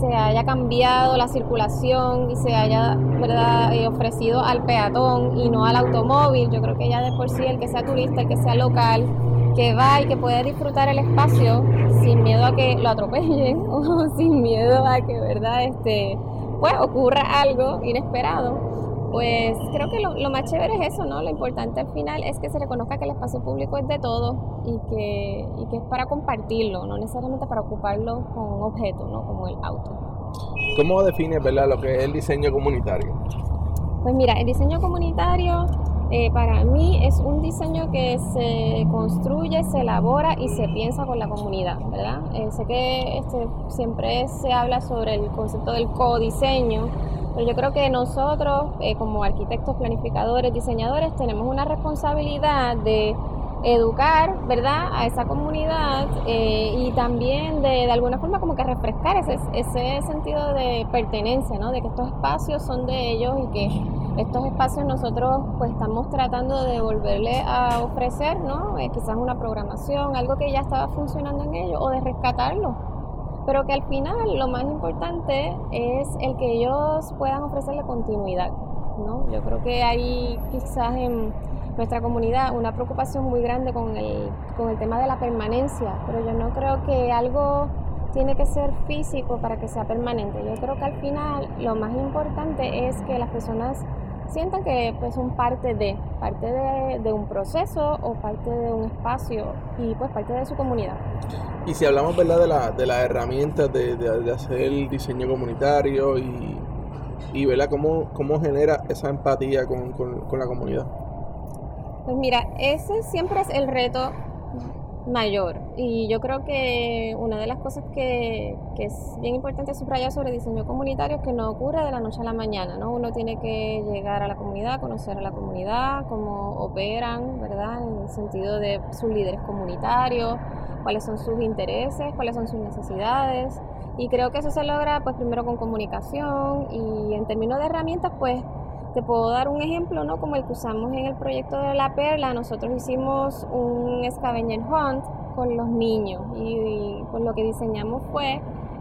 se haya cambiado la circulación y se haya ¿verdad? Eh, ofrecido al peatón y no al automóvil. Yo creo que ya de por sí el que sea turista, el que sea local, que va y que puede disfrutar el espacio sin miedo a que lo atropellen (laughs) o sin miedo a que verdad este pues ocurra algo inesperado pues creo que lo, más chévere es eso, ¿no? Lo importante al final es que se reconozca que el espacio público es de todo y que, y que es para compartirlo, no necesariamente para ocuparlo con un objeto, ¿no? Como el auto. ¿Cómo defines, verdad, lo que es el diseño comunitario? Pues mira, el diseño comunitario eh, para mí es un diseño que se construye, se elabora y se piensa con la comunidad, ¿verdad? Eh, sé que este, siempre se habla sobre el concepto del codiseño, pero yo creo que nosotros, eh, como arquitectos, planificadores, diseñadores, tenemos una responsabilidad de educar, ¿verdad?, a esa comunidad eh, y también de, de, alguna forma como que refrescar ese, ese sentido de pertenencia, ¿no?, de que estos espacios son de ellos y que estos espacios nosotros pues estamos tratando de volverle a ofrecer, ¿no?, eh, quizás una programación, algo que ya estaba funcionando en ellos o de rescatarlo. Pero que al final lo más importante es el que ellos puedan ofrecerle continuidad, ¿no? Yo creo que hay quizás en nuestra comunidad una preocupación muy grande con el, con el tema de la permanencia, pero yo no creo que algo tiene que ser físico para que sea permanente. Yo creo que al final lo más importante es que las personas sientan que pues son parte de, parte de, de, un proceso o parte de un espacio y pues parte de su comunidad. Y si hablamos ¿verdad? de, la, de las herramientas de, de, de hacer diseño comunitario y, y ¿verdad? ¿Cómo, cómo genera esa empatía con, con, con la comunidad. Pues mira, ese siempre es el reto mayor y yo creo que una de las cosas que, que, es bien importante subrayar sobre diseño comunitario es que no ocurre de la noche a la mañana, ¿no? Uno tiene que llegar a la comunidad, conocer a la comunidad, cómo operan, ¿verdad? En el sentido de sus líderes comunitarios, cuáles son sus intereses, cuáles son sus necesidades y creo que eso se logra pues primero con comunicación y en términos de herramientas pues te puedo dar un ejemplo, ¿no? Como el que usamos en el proyecto de La Perla. Nosotros hicimos un scavenger hunt con los niños y, pues lo que diseñamos fue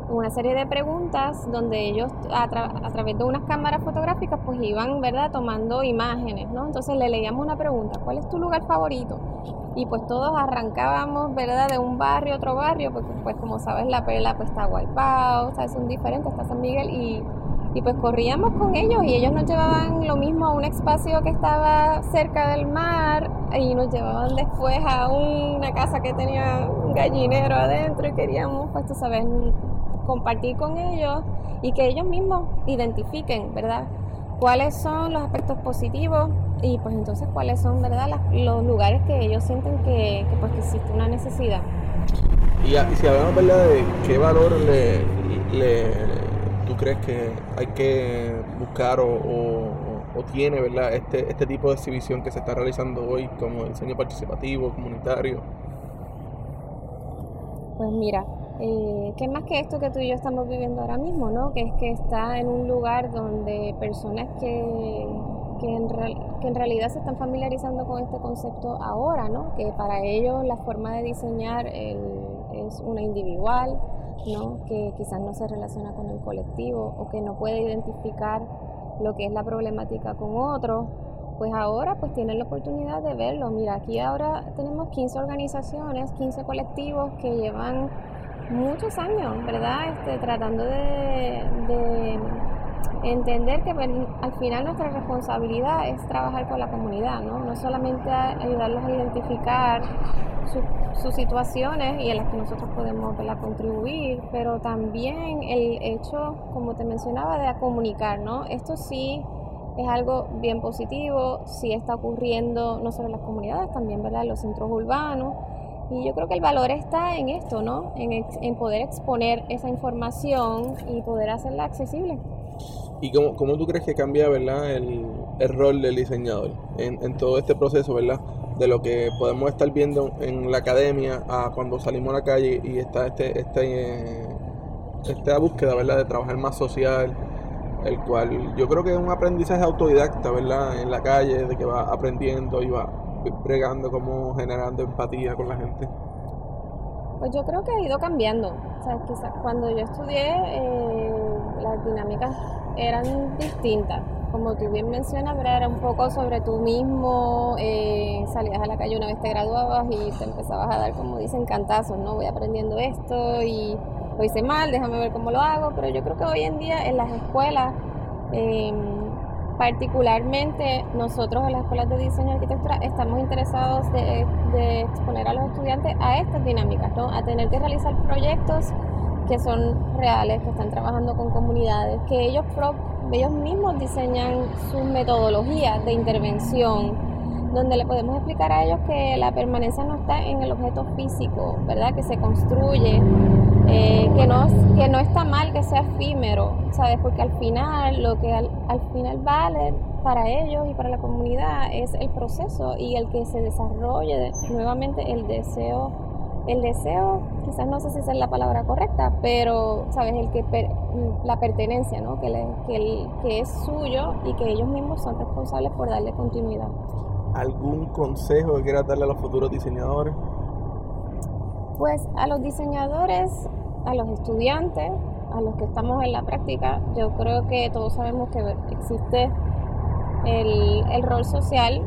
una serie de preguntas donde ellos a, través de unas cámaras fotográficas pues iban, ¿verdad?, tomando imágenes, ¿no? Entonces le leíamos una pregunta, ¿cuál es tu lugar favorito? Y pues todos arrancábamos, ¿verdad?, de un barrio a otro barrio, porque pues como sabes la perla pues está Guaypao, o sea, son diferentes, está San Miguel y y pues corríamos con ellos y ellos nos llevaban lo mismo a un espacio que estaba cerca del mar y nos llevaban después a una casa que tenía un gallinero adentro y queríamos pues tú sabes compartir con ellos y que ellos mismos identifiquen, ¿verdad? cuáles son los aspectos positivos y pues entonces cuáles son, ¿verdad? Las, los lugares que ellos sienten que, pues existe una necesidad. Y, y si hablamos, ¿verdad? De qué valor le tú crees que hay que buscar o, tiene ¿verdad? Este, este tipo de exhibición que se está realizando hoy como diseño participativo, comunitario? Pues mira, eh, ¿qué más que esto que tú y yo estamos viviendo ahora mismo, ¿no? Que es que está en un lugar donde personas que, que, en, real, que en realidad se están familiarizando con este concepto ahora, ¿no? Que para ellos la forma de diseñar el, es una individual, ¿no? que quizás no se relaciona con el colectivo o que no puede identificar lo que es la problemática con otro, pues ahora pues tienen la oportunidad de verlo. Mira, aquí ahora tenemos 15 organizaciones, 15 colectivos que llevan muchos años, ¿verdad? Este, tratando de, de entender que al final nuestra responsabilidad es trabajar con la comunidad, ¿no? No solamente ayudarlos a identificar su, sus situaciones y en las que nosotros podemos ¿verdad? contribuir, pero también el hecho, como te mencionaba, de comunicar, ¿no? Esto sí es algo bien positivo, sí está ocurriendo no solo en las comunidades, también ¿verdad? en los centros urbanos. Y yo creo que el valor está en esto, ¿no? En, en poder exponer esa información y poder hacerla accesible. ¿Y cómo, cómo, tú crees que cambia ¿verdad? El, el rol del diseñador en, todo este proceso, ¿verdad? De lo que podemos estar viendo en la academia a cuando salimos a la calle y está este, este, esta búsqueda, ¿verdad? De trabajar más social, el cual yo creo que es un aprendizaje autodidacta, ¿verdad? En la calle, de que va aprendiendo y va bregando, como generando empatía con la gente. Pues yo creo que ha ido cambiando. O sea, quizás cuando yo estudié, eh, las dinámicas eran distintas. Como tú bien mencionas, era un poco sobre tú mismo, eh, salías a la calle una vez te graduabas y te empezabas a dar, como dicen, cantazos, ¿no? Voy aprendiendo esto y lo hice mal, déjame ver cómo lo hago, pero yo creo que hoy en día en las escuelas, eh, particularmente nosotros en las escuelas de diseño y arquitectura estamos interesados de, exponer a los estudiantes a estas dinámicas, ¿no? a tener que realizar proyectos que son reales, que están trabajando con comunidades, que ellos, ellos mismos diseñan sus metodologías de intervención, donde le podemos explicar a ellos que la permanencia no está en el objeto físico, ¿verdad? Que se construye, eh, que, no, que no está mal que sea efímero, ¿sabes? Porque al final, lo que al, al final vale para ellos y para la comunidad es el proceso y el que se desarrolle nuevamente el deseo, el deseo, quizás no sé si es la palabra correcta, pero sabes el que la pertenencia, ¿no? Que, que, que es suyo y que ellos mismos son responsables por darle continuidad. ¿Algún consejo que quieras darle a los futuros diseñadores? Pues a los diseñadores, a los estudiantes, a los que estamos en la práctica, yo creo que todos sabemos que existe el, rol social,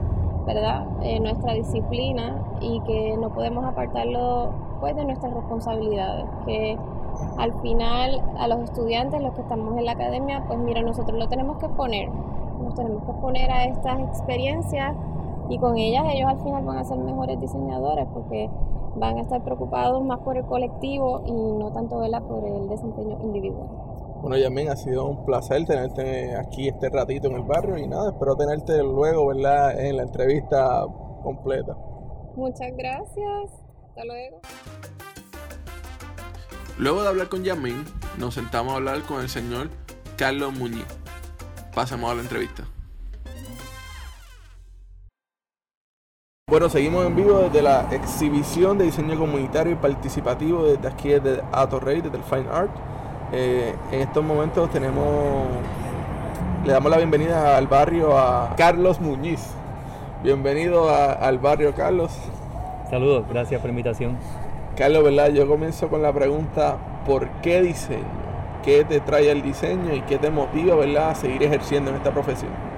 ¿verdad? En nuestra disciplina y que no podemos apartarlo pues de nuestras responsabilidades, que al final a los estudiantes, los que estamos en la academia, pues mira, nosotros lo tenemos que poner, nos tenemos que poner a estas experiencias y con ellas ellos al final van a ser mejores diseñadores porque van a estar preocupados más por el colectivo y no tanto por el desempeño individual. Bueno, Yamin, ha sido un placer tenerte aquí este ratito en el barrio y nada, espero tenerte luego, ¿verdad?, en la entrevista completa. Muchas gracias. Hasta luego. Luego de hablar con Yamin, nos sentamos a hablar con el señor Carlos Muñiz. Pasamos a la entrevista. Bueno, seguimos en vivo desde la exhibición de diseño comunitario y participativo desde aquí, desde Atorrey, desde el Fine Art. Eh, en estos momentos tenemos, le damos la bienvenida al barrio a Carlos Muñiz. Bienvenido al barrio, Carlos. Saludos, gracias por la invitación. Carlos, ¿verdad? Yo comienzo con la pregunta, ¿por qué diseño? ¿Qué te trae el diseño y qué te motiva, ¿verdad?, a seguir ejerciendo en esta profesión.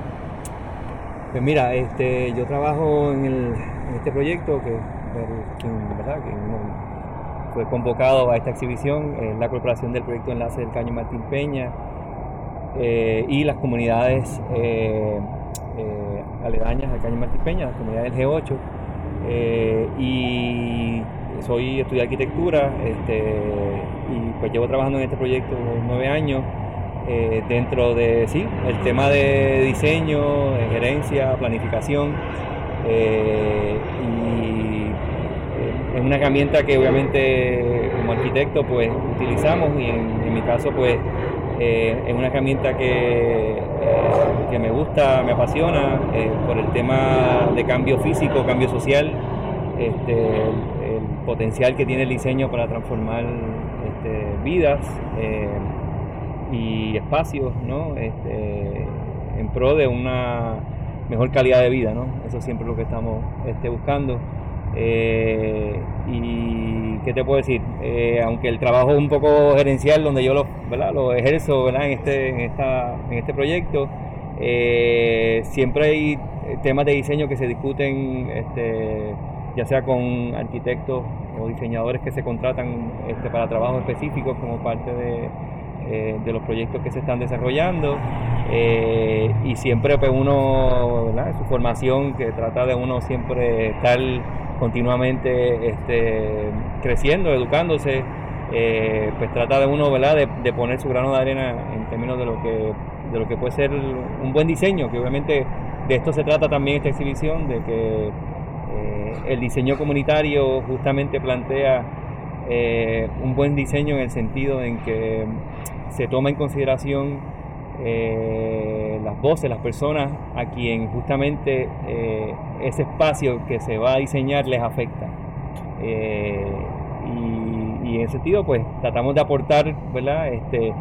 Pues mira, este, yo trabajo en, este proyecto que, fue convocado a esta exhibición, en la corporación del proyecto Enlace del Caño Martín Peña eh, y las comunidades eh, eh, aledañas al Caño Martín Peña, las comunidades del G8. y soy estudiante de arquitectura este, y pues llevo trabajando en este proyecto nueve años eh, dentro de, sí, el tema de diseño, gerencia, planificación. Eh, y eh, es una herramienta que obviamente como arquitecto pues utilizamos y en, mi caso pues es una herramienta que, que, me gusta, me apasiona por el tema de cambio físico, cambio social, este, el, potencial que tiene el diseño para transformar este, vidas y espacios, ¿no? Este, en pro de una mejor calidad de vida, ¿no? Eso siempre es lo que estamos este, buscando. Eh, y qué te puedo decir, eh, aunque el trabajo es un poco gerencial, donde yo lo, ¿verdad? lo ejerzo ¿verdad? En, este, en, esta, en este proyecto, eh, siempre hay temas de diseño que se discuten, este, ya sea con arquitectos o diseñadores que se contratan este, para trabajos específicos como parte de, eh, de los proyectos que se están desarrollando eh, y siempre pues uno, su formación que trata de uno siempre estar continuamente este, creciendo, educándose, eh, pues trata de uno ¿verdad? De, poner su grano de arena en términos de lo que de lo que puede ser un buen diseño, que obviamente de esto se trata también esta exhibición, de que el diseño comunitario justamente plantea un buen diseño en el sentido en que se toma en consideración eh, las voces, las personas a quien justamente eh, ese espacio que se va a diseñar les afecta. Eh, y, en ese sentido, pues tratamos de aportar, ¿verdad? Este,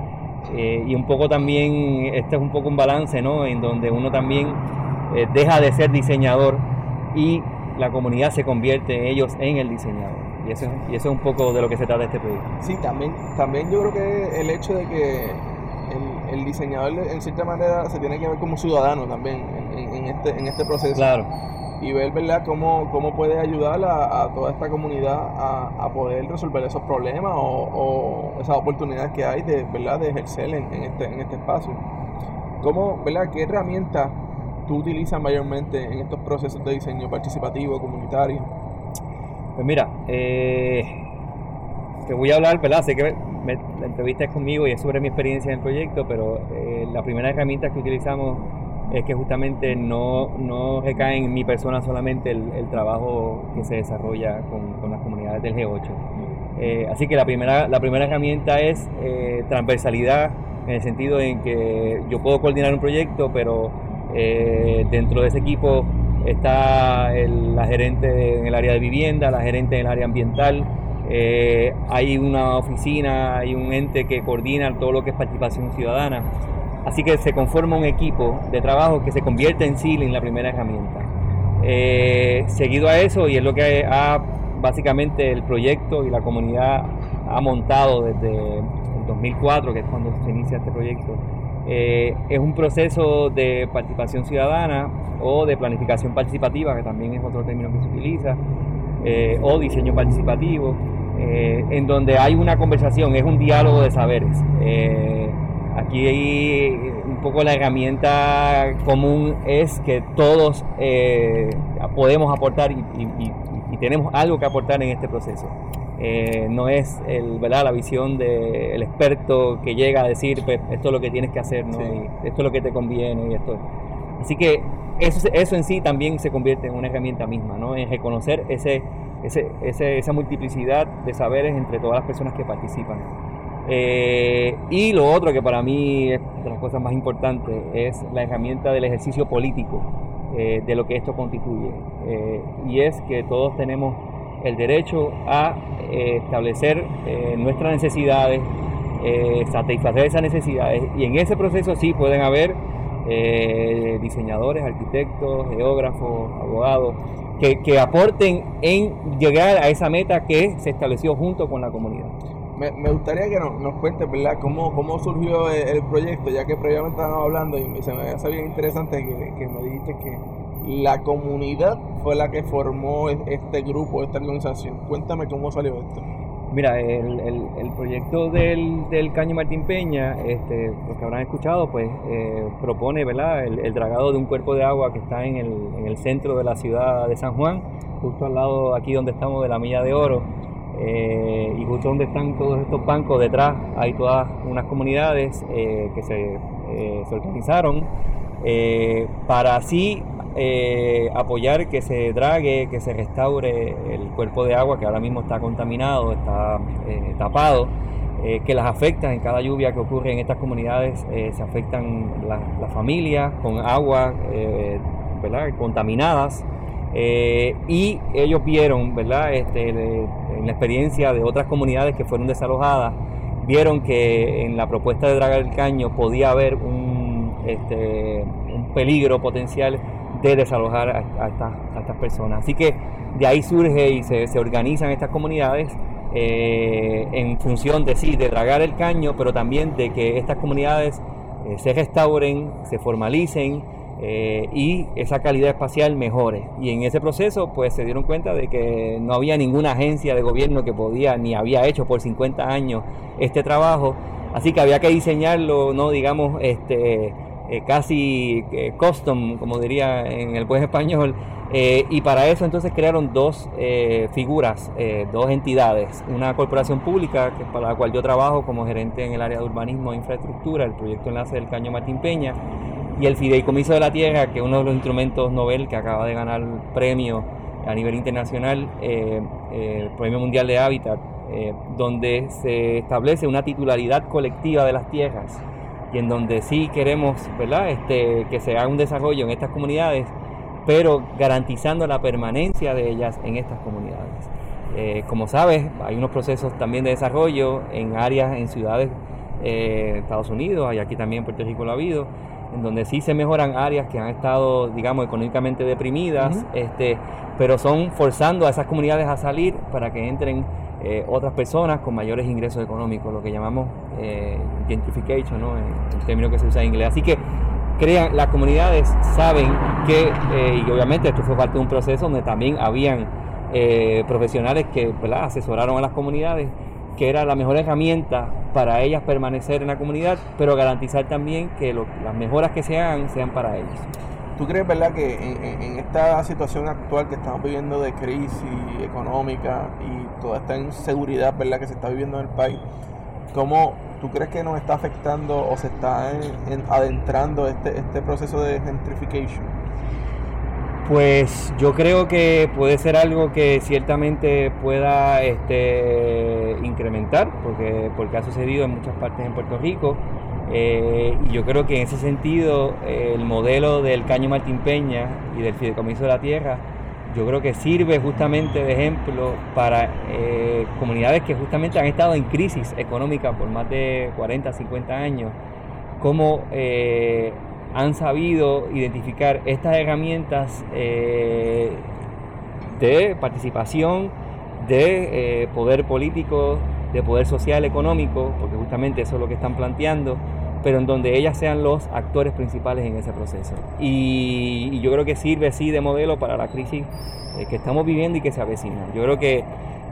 y un poco también, este es un poco un balance, ¿no? En donde uno también deja de ser diseñador y la comunidad se convierte ellos en el diseñador. Y eso, y eso es un poco de lo que se trata este proyecto. Sí, también, también yo creo que el hecho de que el, diseñador en cierta manera se tiene que ver como ciudadano también en, este, en este proceso. Claro. Y ver ¿verdad? Cómo, cómo puede ayudar a, toda esta comunidad a, poder resolver esos problemas o, esas oportunidades que hay de, ¿verdad? de ejercer en, este, en este espacio. ¿Cómo, ¿verdad? ¿Qué herramientas tú utilizas mayormente en estos procesos de diseño participativo, comunitario? Pues mira, eh, te voy a hablar, ¿verdad? Sé que la entrevista es conmigo y es sobre mi experiencia en el proyecto, pero eh, la primera herramienta que utilizamos es que justamente no, no recae en mi persona solamente el, trabajo que se desarrolla con, las comunidades del G8. Eh, así que la primera, la primera herramienta es transversalidad, en el sentido en que yo puedo coordinar un proyecto, pero Eh, dentro de ese equipo está la gerente en el área de vivienda, la gerente en el área ambiental, eh, hay una oficina, hay un ente que coordina todo lo que es participación ciudadana. Así que se conforma un equipo de trabajo que se convierte en sí en la primera herramienta. Eh, seguido a eso, y es lo que ha básicamente el proyecto y la comunidad ha montado desde el 2004, que es cuando se inicia este proyecto, eh, es un proceso de participación ciudadana o de planificación participativa, que también es otro término que se utiliza, o diseño participativo, eh, en donde hay una conversación, es un diálogo de saberes. Eh, aquí un poco la herramienta común es que todos eh, podemos aportar y, tenemos algo que aportar en este proceso. No es el, ¿verdad? la visión del experto que llega a decir pues, esto es lo que tienes que hacer, ¿no? esto es lo que te conviene. Y esto. Así que eso, eso en sí también se convierte en una herramienta misma, ¿no? en reconocer ese esa multiplicidad de saberes entre todas las personas que participan. Eh, y lo otro que para mí es de las cosas más importantes es la herramienta del ejercicio político eh, de lo que esto constituye. Eh, y es que todos tenemos el derecho a establecer nuestras necesidades, satisfacer esas necesidades. Y en ese proceso sí pueden haber diseñadores, arquitectos, geógrafos, abogados, que, aporten en llegar a esa meta que se estableció junto con la comunidad. Me, gustaría que nos, nos cuentes, ¿verdad?, cómo, cómo surgió el, proyecto, ya que previamente estábamos hablando y se me hace bien interesante que me dijiste que la comunidad fue la que formó este grupo, esta organización. Cuéntame cómo salió esto. Mira, el, el, proyecto del, del, Caño Martín Peña, este, los que habrán escuchado, pues eh, propone ¿verdad? El, dragado de un cuerpo de agua que está en el, en el, centro de la ciudad de San Juan, justo al lado aquí donde estamos de la Milla de Oro, eh, y justo donde están todos estos bancos detrás hay todas unas comunidades eh, que se, se organizaron para así eh, apoyar que se drague, que se restaure el cuerpo de agua que ahora mismo está contaminado, está eh, tapado, eh, que las afecta en cada lluvia que ocurre en estas comunidades, se afectan las familias con agua contaminadas. y ellos vieron, ¿verdad? Este, en la experiencia de otras comunidades que fueron desalojadas, vieron que en la propuesta de dragar el caño podía haber un, este, un peligro potencial de desalojar a, estas personas. Así que de ahí surge y se, organizan estas comunidades eh, en función de sí, de dragar el caño, pero también de que estas comunidades eh, se restauren, se formalicen eh, y esa calidad espacial mejore. Y en ese proceso pues se dieron cuenta de que no había ninguna agencia de gobierno que podía ni había hecho por 50 años este trabajo, así que había que diseñarlo, no digamos, este eh, casi eh, custom, como diría en el buen español, eh, y para eso entonces crearon dos figuras, dos entidades, una corporación pública, que para la cual yo trabajo como gerente en el área de urbanismo e infraestructura, el proyecto Enlace del Caño Martín Peña, y el Fideicomiso de la Tierra, que es uno de los instrumentos Nobel que acaba de ganar premio a nivel internacional, el Premio Mundial de Hábitat, donde se establece una titularidad colectiva de las tierras y en donde sí queremos ¿verdad? Este, que se haga un desarrollo en estas comunidades, pero garantizando la permanencia de ellas en estas comunidades. Eh, como sabes, hay unos procesos también de desarrollo en áreas, en ciudades eh, Estados Unidos, y aquí también en Puerto Rico lo ha habido, en donde sí se mejoran áreas que han estado, digamos, económicamente deprimidas, este, pero son forzando a esas comunidades a salir para que entren eh, otras personas con mayores ingresos económicos, lo que llamamos eh, gentrification, ¿no? el término que se usa en inglés. Así que crean, las comunidades saben que, eh, y obviamente esto fue parte de un proceso donde también habían eh, profesionales que asesoraron a las comunidades, que era la mejor herramienta para ellas permanecer en la comunidad, pero garantizar también que las mejoras que se hagan sean para ellos. ¿Tú crees, verdad, que en, esta situación actual que estamos viviendo de crisis económica y toda esta inseguridad, verdad, que se está viviendo en el país, cómo tú crees que nos está afectando o se está adentrando este, este proceso de gentrification? Pues yo creo que puede ser algo que ciertamente pueda este, incrementar, porque, porque ha sucedido en muchas partes en Puerto Rico. Eh, yo creo que en ese sentido el modelo del Caño Martín Peña y del Fideicomiso de la Tierra, yo creo que sirve justamente de ejemplo para eh, comunidades que justamente han estado en crisis económica por más de 40, 50 años, cómo eh, han sabido identificar estas herramientas de participación, de poder político, de poder social, económico, porque justamente eso es lo que están planteando, pero en donde ellas sean los actores principales en ese proceso. Y, yo creo que sirve así de modelo para la crisis eh, que estamos viviendo y que se avecina. Yo creo que,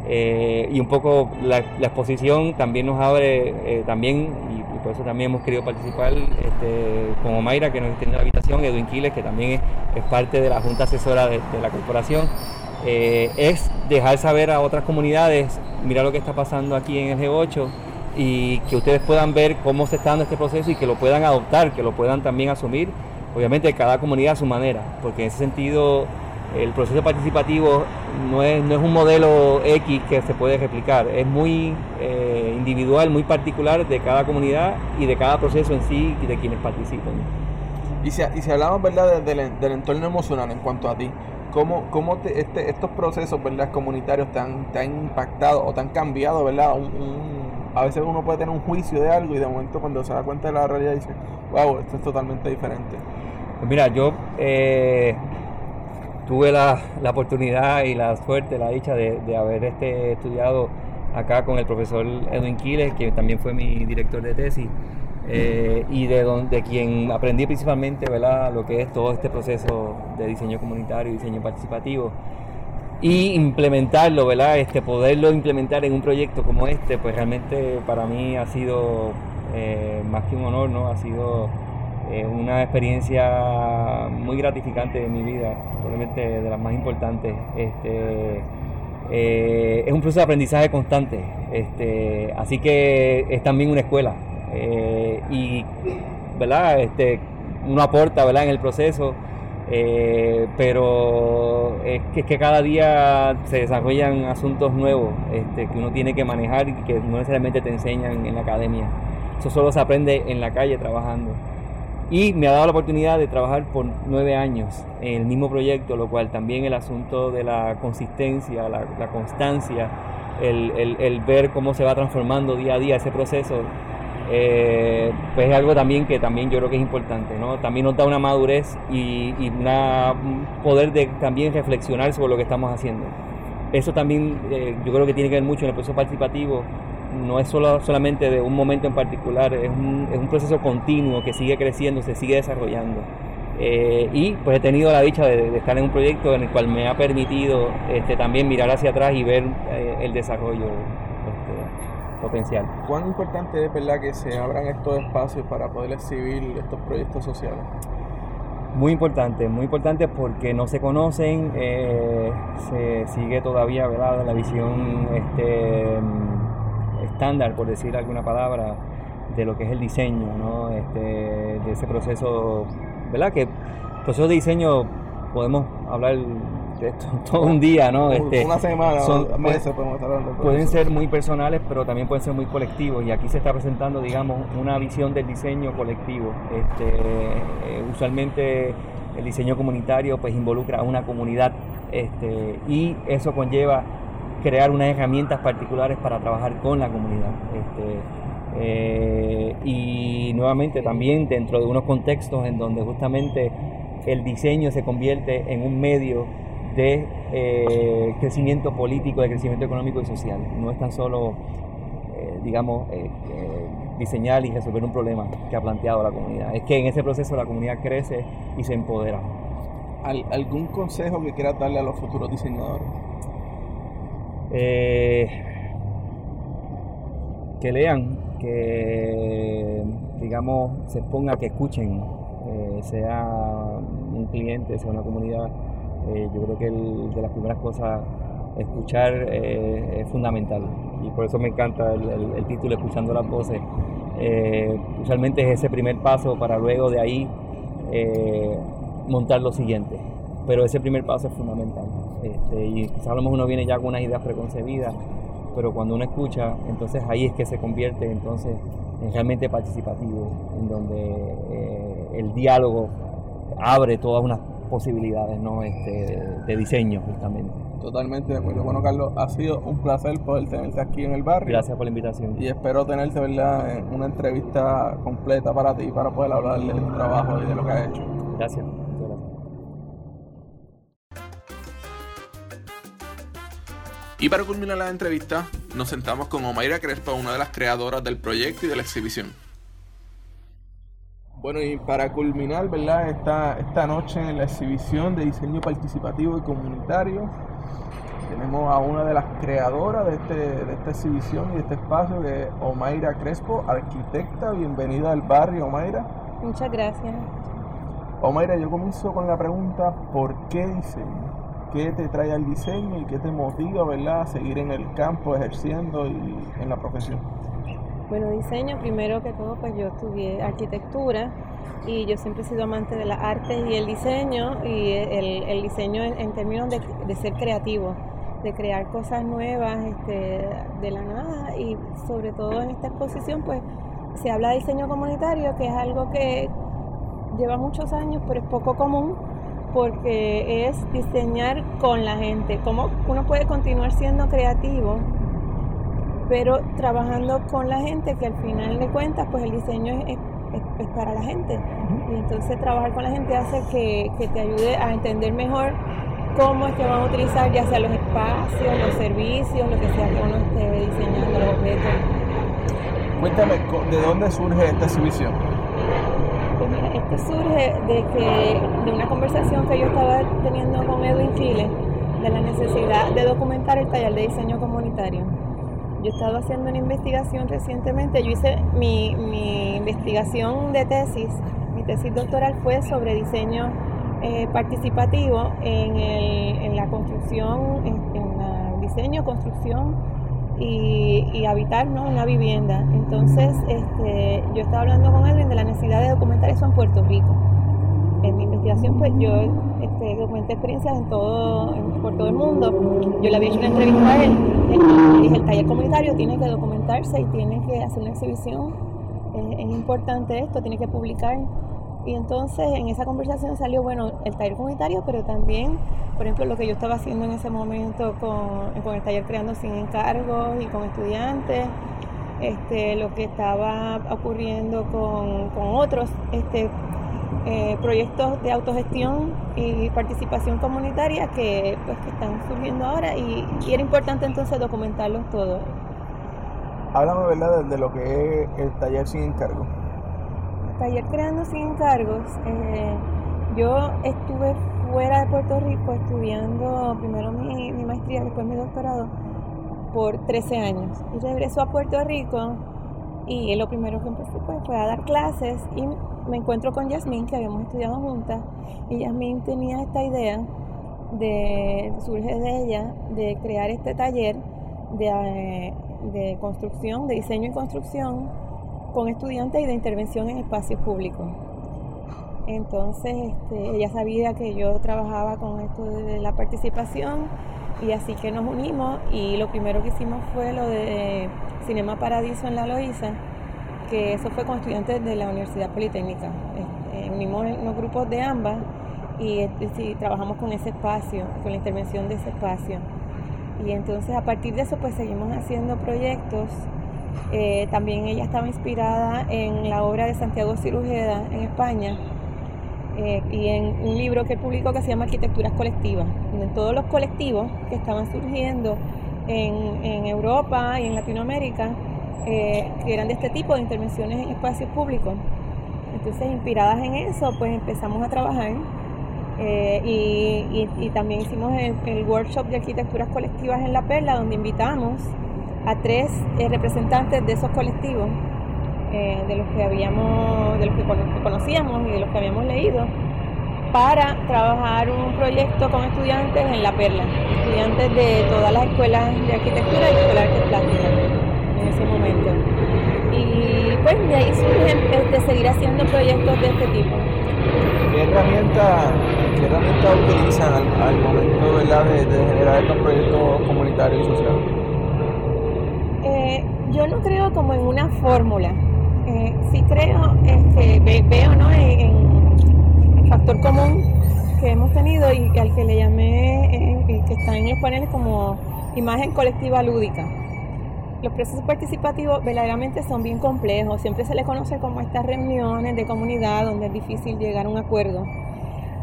eh, y un poco la, exposición también nos abre, eh, también, y, por eso también hemos querido participar este, como Mayra, que nos extiende la habitación, Edwin Quiles, que también es, parte de la Junta Asesora de, de la corporación, es dejar saber a otras comunidades mira lo que está pasando aquí en el G8 y que ustedes puedan ver cómo se está dando este proceso y que lo puedan adoptar, que lo puedan también asumir, obviamente cada comunidad a su manera, porque en ese sentido el proceso participativo no es, no es un modelo X que se puede replicar, es muy eh, individual, muy particular de cada comunidad y de cada proceso en sí y de quienes participan. Y si, y si hablamos ¿verdad? Del entorno emocional en cuanto a ti, cómo, cómo este, estos procesos ¿verdad? comunitarios te han, te han impactado o te han cambiado, ¿verdad? a veces uno puede tener un juicio de algo y de momento cuando se da cuenta de la realidad dice, wow, esto es totalmente diferente. Pues mira, yo eh, tuve la, la, oportunidad y la suerte, la dicha de, de haber este, estudiado acá con el profesor Edwin Quiles, que también fue mi director de tesis. Eh, y de donde quien aprendí principalmente ¿verdad? lo que es todo este proceso de diseño comunitario y diseño participativo y implementarlo, ¿verdad? Este, poderlo implementar en un proyecto como este, pues realmente para mí ha sido eh, más que un honor, ¿no? Ha sido eh, una experiencia muy gratificante en mi vida, probablemente de las más importantes. Este, es un proceso de aprendizaje constante, este, así que es también una escuela, eh, y ¿verdad? Este, uno aporta ¿verdad? en el proceso, eh, pero es que, que, cada día se desarrollan asuntos nuevos este, que uno tiene que manejar y que no necesariamente te enseñan en la academia. Eso solo se aprende en la calle trabajando. Y me ha dado la oportunidad de trabajar por nueve años en el mismo proyecto, lo cual también el asunto de la consistencia, la, constancia, el, el, el, ver cómo se va transformando día a día ese proceso, eh, pues es algo también que también yo creo que es importante, ¿no? También nos da una madurez y, una, un poder de también reflexionar sobre lo que estamos haciendo. Eso también eh, yo creo que tiene que ver mucho en el proceso participativo, no es solo, solamente de un momento en particular, es un, es un proceso continuo que sigue creciendo, se sigue desarrollando. Eh, y pues he tenido la dicha de, estar en un proyecto en el cual me ha permitido este, también mirar hacia atrás y ver el desarrollo potencial. ¿Cuán importante es verdad que se abran estos espacios para poder exhibir estos proyectos sociales? Muy importante, muy importante porque no se conocen, eh, se sigue todavía ¿verdad? la visión este, estándar, por decir alguna palabra, de lo que es el diseño, ¿no? este, de ese proceso, ¿verdad? Que proceso de diseño podemos hablar (laughs) todo un día, ¿no? Este, una semana, meses podemos estar hablando. Pueden ser muy personales, pero también pueden ser muy colectivos. Y aquí se está presentando, digamos, una visión del diseño colectivo. Este, eh, usualmente el diseño comunitario pues involucra a una comunidad este, y eso conlleva crear unas herramientas particulares para trabajar con la comunidad. Este, eh, y nuevamente también dentro de unos contextos en donde justamente el diseño se convierte en un medio de eh, crecimiento político, de crecimiento económico y social. No es tan solo, eh, digamos, eh, diseñar y resolver un problema que ha planteado la comunidad. Es que en ese proceso la comunidad crece y se empodera. ¿Algún consejo que quieras darle a los futuros diseñadores? que lean, que digamos se ponga, que escuchen, sea un cliente, sea una comunidad eh, yo creo que de las primeras cosas, escuchar eh, es fundamental y por eso me encanta el, título, escuchando las voces. Eh, usualmente es ese primer paso para luego de ahí montar lo siguiente, pero ese primer paso es fundamental. Este, y quizás uno viene ya con unas ideas preconcebidas, pero cuando uno escucha, entonces ahí es que se convierte entonces realmente participativo, en donde eh, el diálogo abre todas unas posibilidades ¿no? este, de diseño justamente. Totalmente de acuerdo. Bueno, Carlos, ha sido un placer poder tenerte aquí en el barrio. Gracias por la invitación. Y espero tenerte, ¿verdad?, en una entrevista completa para ti, para poder hablar de tu trabajo y de lo que has hecho. Gracias. Y para culminar la entrevista, nos sentamos con Omaira Crespa, una de las creadoras del proyecto y de la exhibición. Bueno, y para culminar, ¿verdad? Esta, esta noche en la exhibición de diseño participativo y comunitario, tenemos a una de las creadoras de, este, de esta exhibición y de este espacio, que es Omaira Crespo, arquitecta. Bienvenida al barrio, Omaira. Muchas gracias. Omaira, yo comienzo con la pregunta, ¿por qué diseño? ¿Qué te trae al diseño y qué te motiva, ¿verdad?, a seguir en el campo ejerciendo y en la profesión. Bueno, diseño, primero que todo, pues yo estudié arquitectura y yo siempre he sido amante de las artes y el diseño y el, diseño en, términos de, ser creativo, de crear cosas nuevas este, de la nada y sobre todo en esta exposición pues se habla de diseño comunitario que es algo que lleva muchos años pero es poco común porque es diseñar con la gente, cómo uno puede continuar siendo creativo pero trabajando con la gente que al final de cuentas pues el diseño es es, para la gente. Y entonces trabajar con la gente hace que, que, te ayude a entender mejor cómo es que van a utilizar ya sea los espacios, los servicios, lo que sea que uno esté diseñando, los objetos. Cuéntame, ¿de dónde surge esta exhibición? Pues mira, esto surge de, que, de una conversación que yo estaba teniendo con Edwin Chile, de la necesidad de documentar el taller de diseño comunitario yo he estado haciendo una investigación recientemente, yo hice mi, investigación de tesis, mi tesis doctoral fue sobre diseño eh, participativo en, la construcción, en, el diseño, construcción y, habitar ¿no? una vivienda. Entonces, este, yo estaba hablando con alguien de la necesidad de documentar eso en Puerto Rico en mi investigación, pues yo este, documenté experiencias en todo, por todo el mundo. Yo le había hecho una entrevista a él y el taller comunitario tiene que documentarse y tiene que hacer una exhibición. es importante esto, tiene que publicar. Y entonces en esa conversación salió, bueno, el taller comunitario, pero también, por ejemplo, lo que yo estaba haciendo en ese momento con, con el taller creando sin encargos y con estudiantes, este, lo que estaba ocurriendo con, con otros este, eh, proyectos de autogestión y participación comunitaria que, pues, están surgiendo ahora y, era importante entonces documentarlos todos. Háblame ¿verdad? de lo que es el taller sin encargo. Taller Creando sin encargos. Eh, yo estuve fuera de Puerto Rico estudiando primero mi, mi maestría, después mi doctorado por 13 años y regreso a Puerto Rico y lo primero que empecé pues, fue a dar clases y me encuentro con Yasmín, que habíamos estudiado juntas, y Yasmín tenía esta idea, de, surge de ella, de crear este taller de, de construcción, de diseño y construcción, con estudiantes y de intervención en espacios públicos. Entonces, este, ella sabía que yo trabajaba con esto de la participación y así que nos unimos y lo primero que hicimos fue lo de Cinema Paradiso en La Loíza, que eso fue con estudiantes de la Universidad Politécnica. Unimos unos grupos de ambas y, trabajamos con ese espacio, con la intervención de ese espacio. Y entonces a partir de eso pues seguimos haciendo proyectos. Eh, también ella estaba inspirada en la obra de Santiago Cirujeda en España eh, y en un libro que publicó que se llama Arquitecturas Colectivas, donde todos los colectivos que estaban surgiendo en, en Europa y en Latinoamérica eh, que eran de este tipo de intervenciones en espacios públicos. Entonces, inspiradas en eso, pues empezamos a trabajar eh, y, también hicimos el, workshop de arquitecturas colectivas en La Perla, donde invitamos a tres eh, representantes de esos colectivos, de los que habíamos, de los que conocíamos y de los que habíamos leído, para trabajar un proyecto con estudiantes en La Perla, estudiantes de todas las escuelas de arquitectura y de artes en ese momento. Y pues de ahí surge este, seguir haciendo proyectos de este tipo. ¿Qué herramientas qué herramienta utilizan al, momento ¿verdad? De, de, generar estos proyectos comunitarios y sociales? Eh, yo no creo como en una fórmula. creo es que veo ¿no? en, el factor común que hemos tenido y al que le llamé, eh, que está en los paneles como imagen colectiva lúdica. Los procesos participativos verdaderamente son bien complejos, siempre se les conoce como estas reuniones de comunidad donde es difícil llegar a un acuerdo.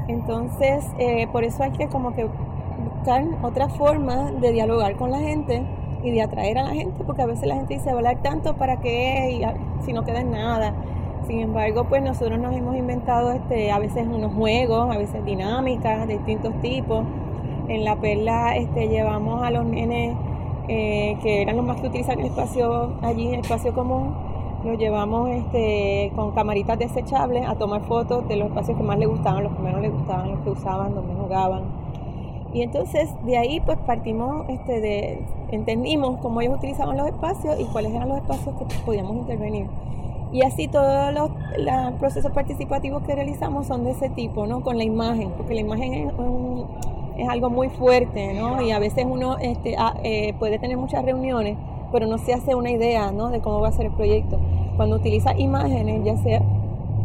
Entonces, eh, por eso hay que como que buscar otra forma de dialogar con la gente y de atraer a la gente, porque a veces la gente dice hablar tanto para qué y si no queda en nada. Sin embargo, pues nosotros nos hemos inventado este, a veces unos juegos, a veces dinámicas de distintos tipos. En la perla este, llevamos a los nenes eh, que eran los más que utilizaban el espacio allí, el espacio común, los llevamos este, con camaritas desechables a tomar fotos de los espacios que más les gustaban, los que menos les gustaban, los que usaban, donde jugaban. Y entonces de ahí pues partimos este, de, entendimos cómo ellos utilizaban los espacios y cuáles eran los espacios que podíamos intervenir. Y así todos los, procesos participativos que realizamos son de ese tipo, ¿no? Con la imagen, porque la imagen es, es algo muy fuerte, ¿no? Y a veces uno este, ah, eh, puede tener muchas reuniones, pero no se hace una idea, ¿no? De cómo va a ser el proyecto. Cuando utiliza imágenes, ya sea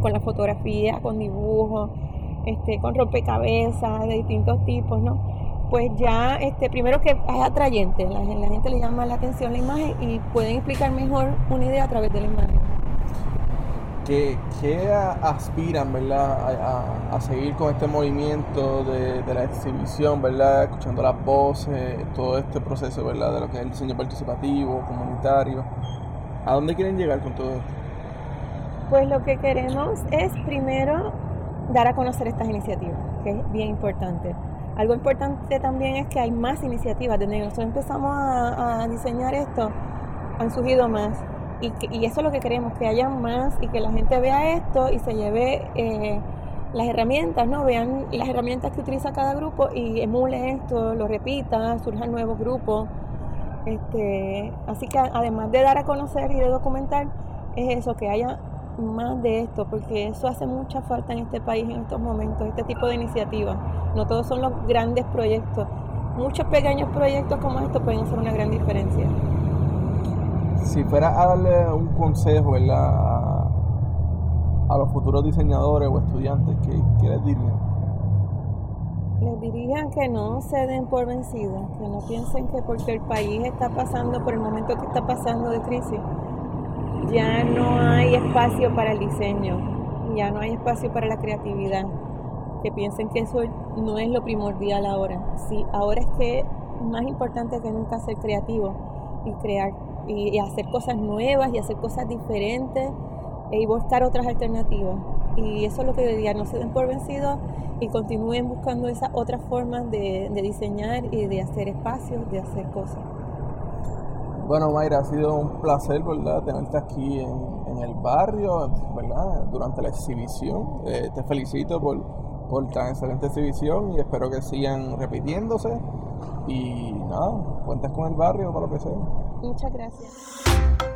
con la fotografía, con dibujos, este, con rompecabezas de distintos tipos, ¿no? pues ya, este, primero que es atrayente, la, la, gente le llama la atención la imagen y pueden explicar mejor una idea a través de la imagen. ¿Qué, aspiran, verdad, a, seguir con este movimiento de, la exhibición, verdad, escuchando las voces, todo este proceso, verdad, de lo que es el diseño participativo, comunitario? ¿A dónde quieren llegar con todo esto? Pues lo que queremos es primero dar a conocer estas iniciativas, que es bien importante algo importante también es que hay más iniciativas. Desde que nosotros empezamos a, diseñar esto, han surgido más. Y, y, eso es lo que queremos, que haya más y que la gente vea esto y se lleve eh, las herramientas, ¿no? Vean las herramientas que utiliza cada grupo y emule esto, lo repita, surjan nuevos grupos. Este, así que además de dar a conocer y de documentar, es eso, que haya más de esto, porque eso hace mucha falta en este país en estos momentos, este tipo de iniciativas. No todos son los grandes proyectos. Muchos pequeños proyectos como estos pueden hacer una gran diferencia. Si fuera a darle un consejo A, los futuros diseñadores o estudiantes, ¿qué, les dirían? Les dirían que no se den por vencidos, que no piensen que porque el país está pasando por el momento que está pasando de crisis, ya no hay espacio para el diseño, ya no hay espacio para la creatividad. Que piensen que eso no es lo primordial ahora. Sí, ahora es que más importante que nunca ser creativo y crear y, hacer cosas nuevas y hacer cosas diferentes e y buscar otras alternativas. Y eso es lo que diría, no se den por vencidos y continúen buscando esas otras formas de diseñar y de hacer espacios, de hacer cosas. Bueno, Mayra, ha sido un placer, ¿verdad?, tenerte aquí en, el barrio, ¿verdad?, durante la exhibición. Eh, te felicito por, por tan excelente exhibición y espero que sigan repitiéndose. Y nada, cuentas con el barrio para lo que sea. Muchas gracias.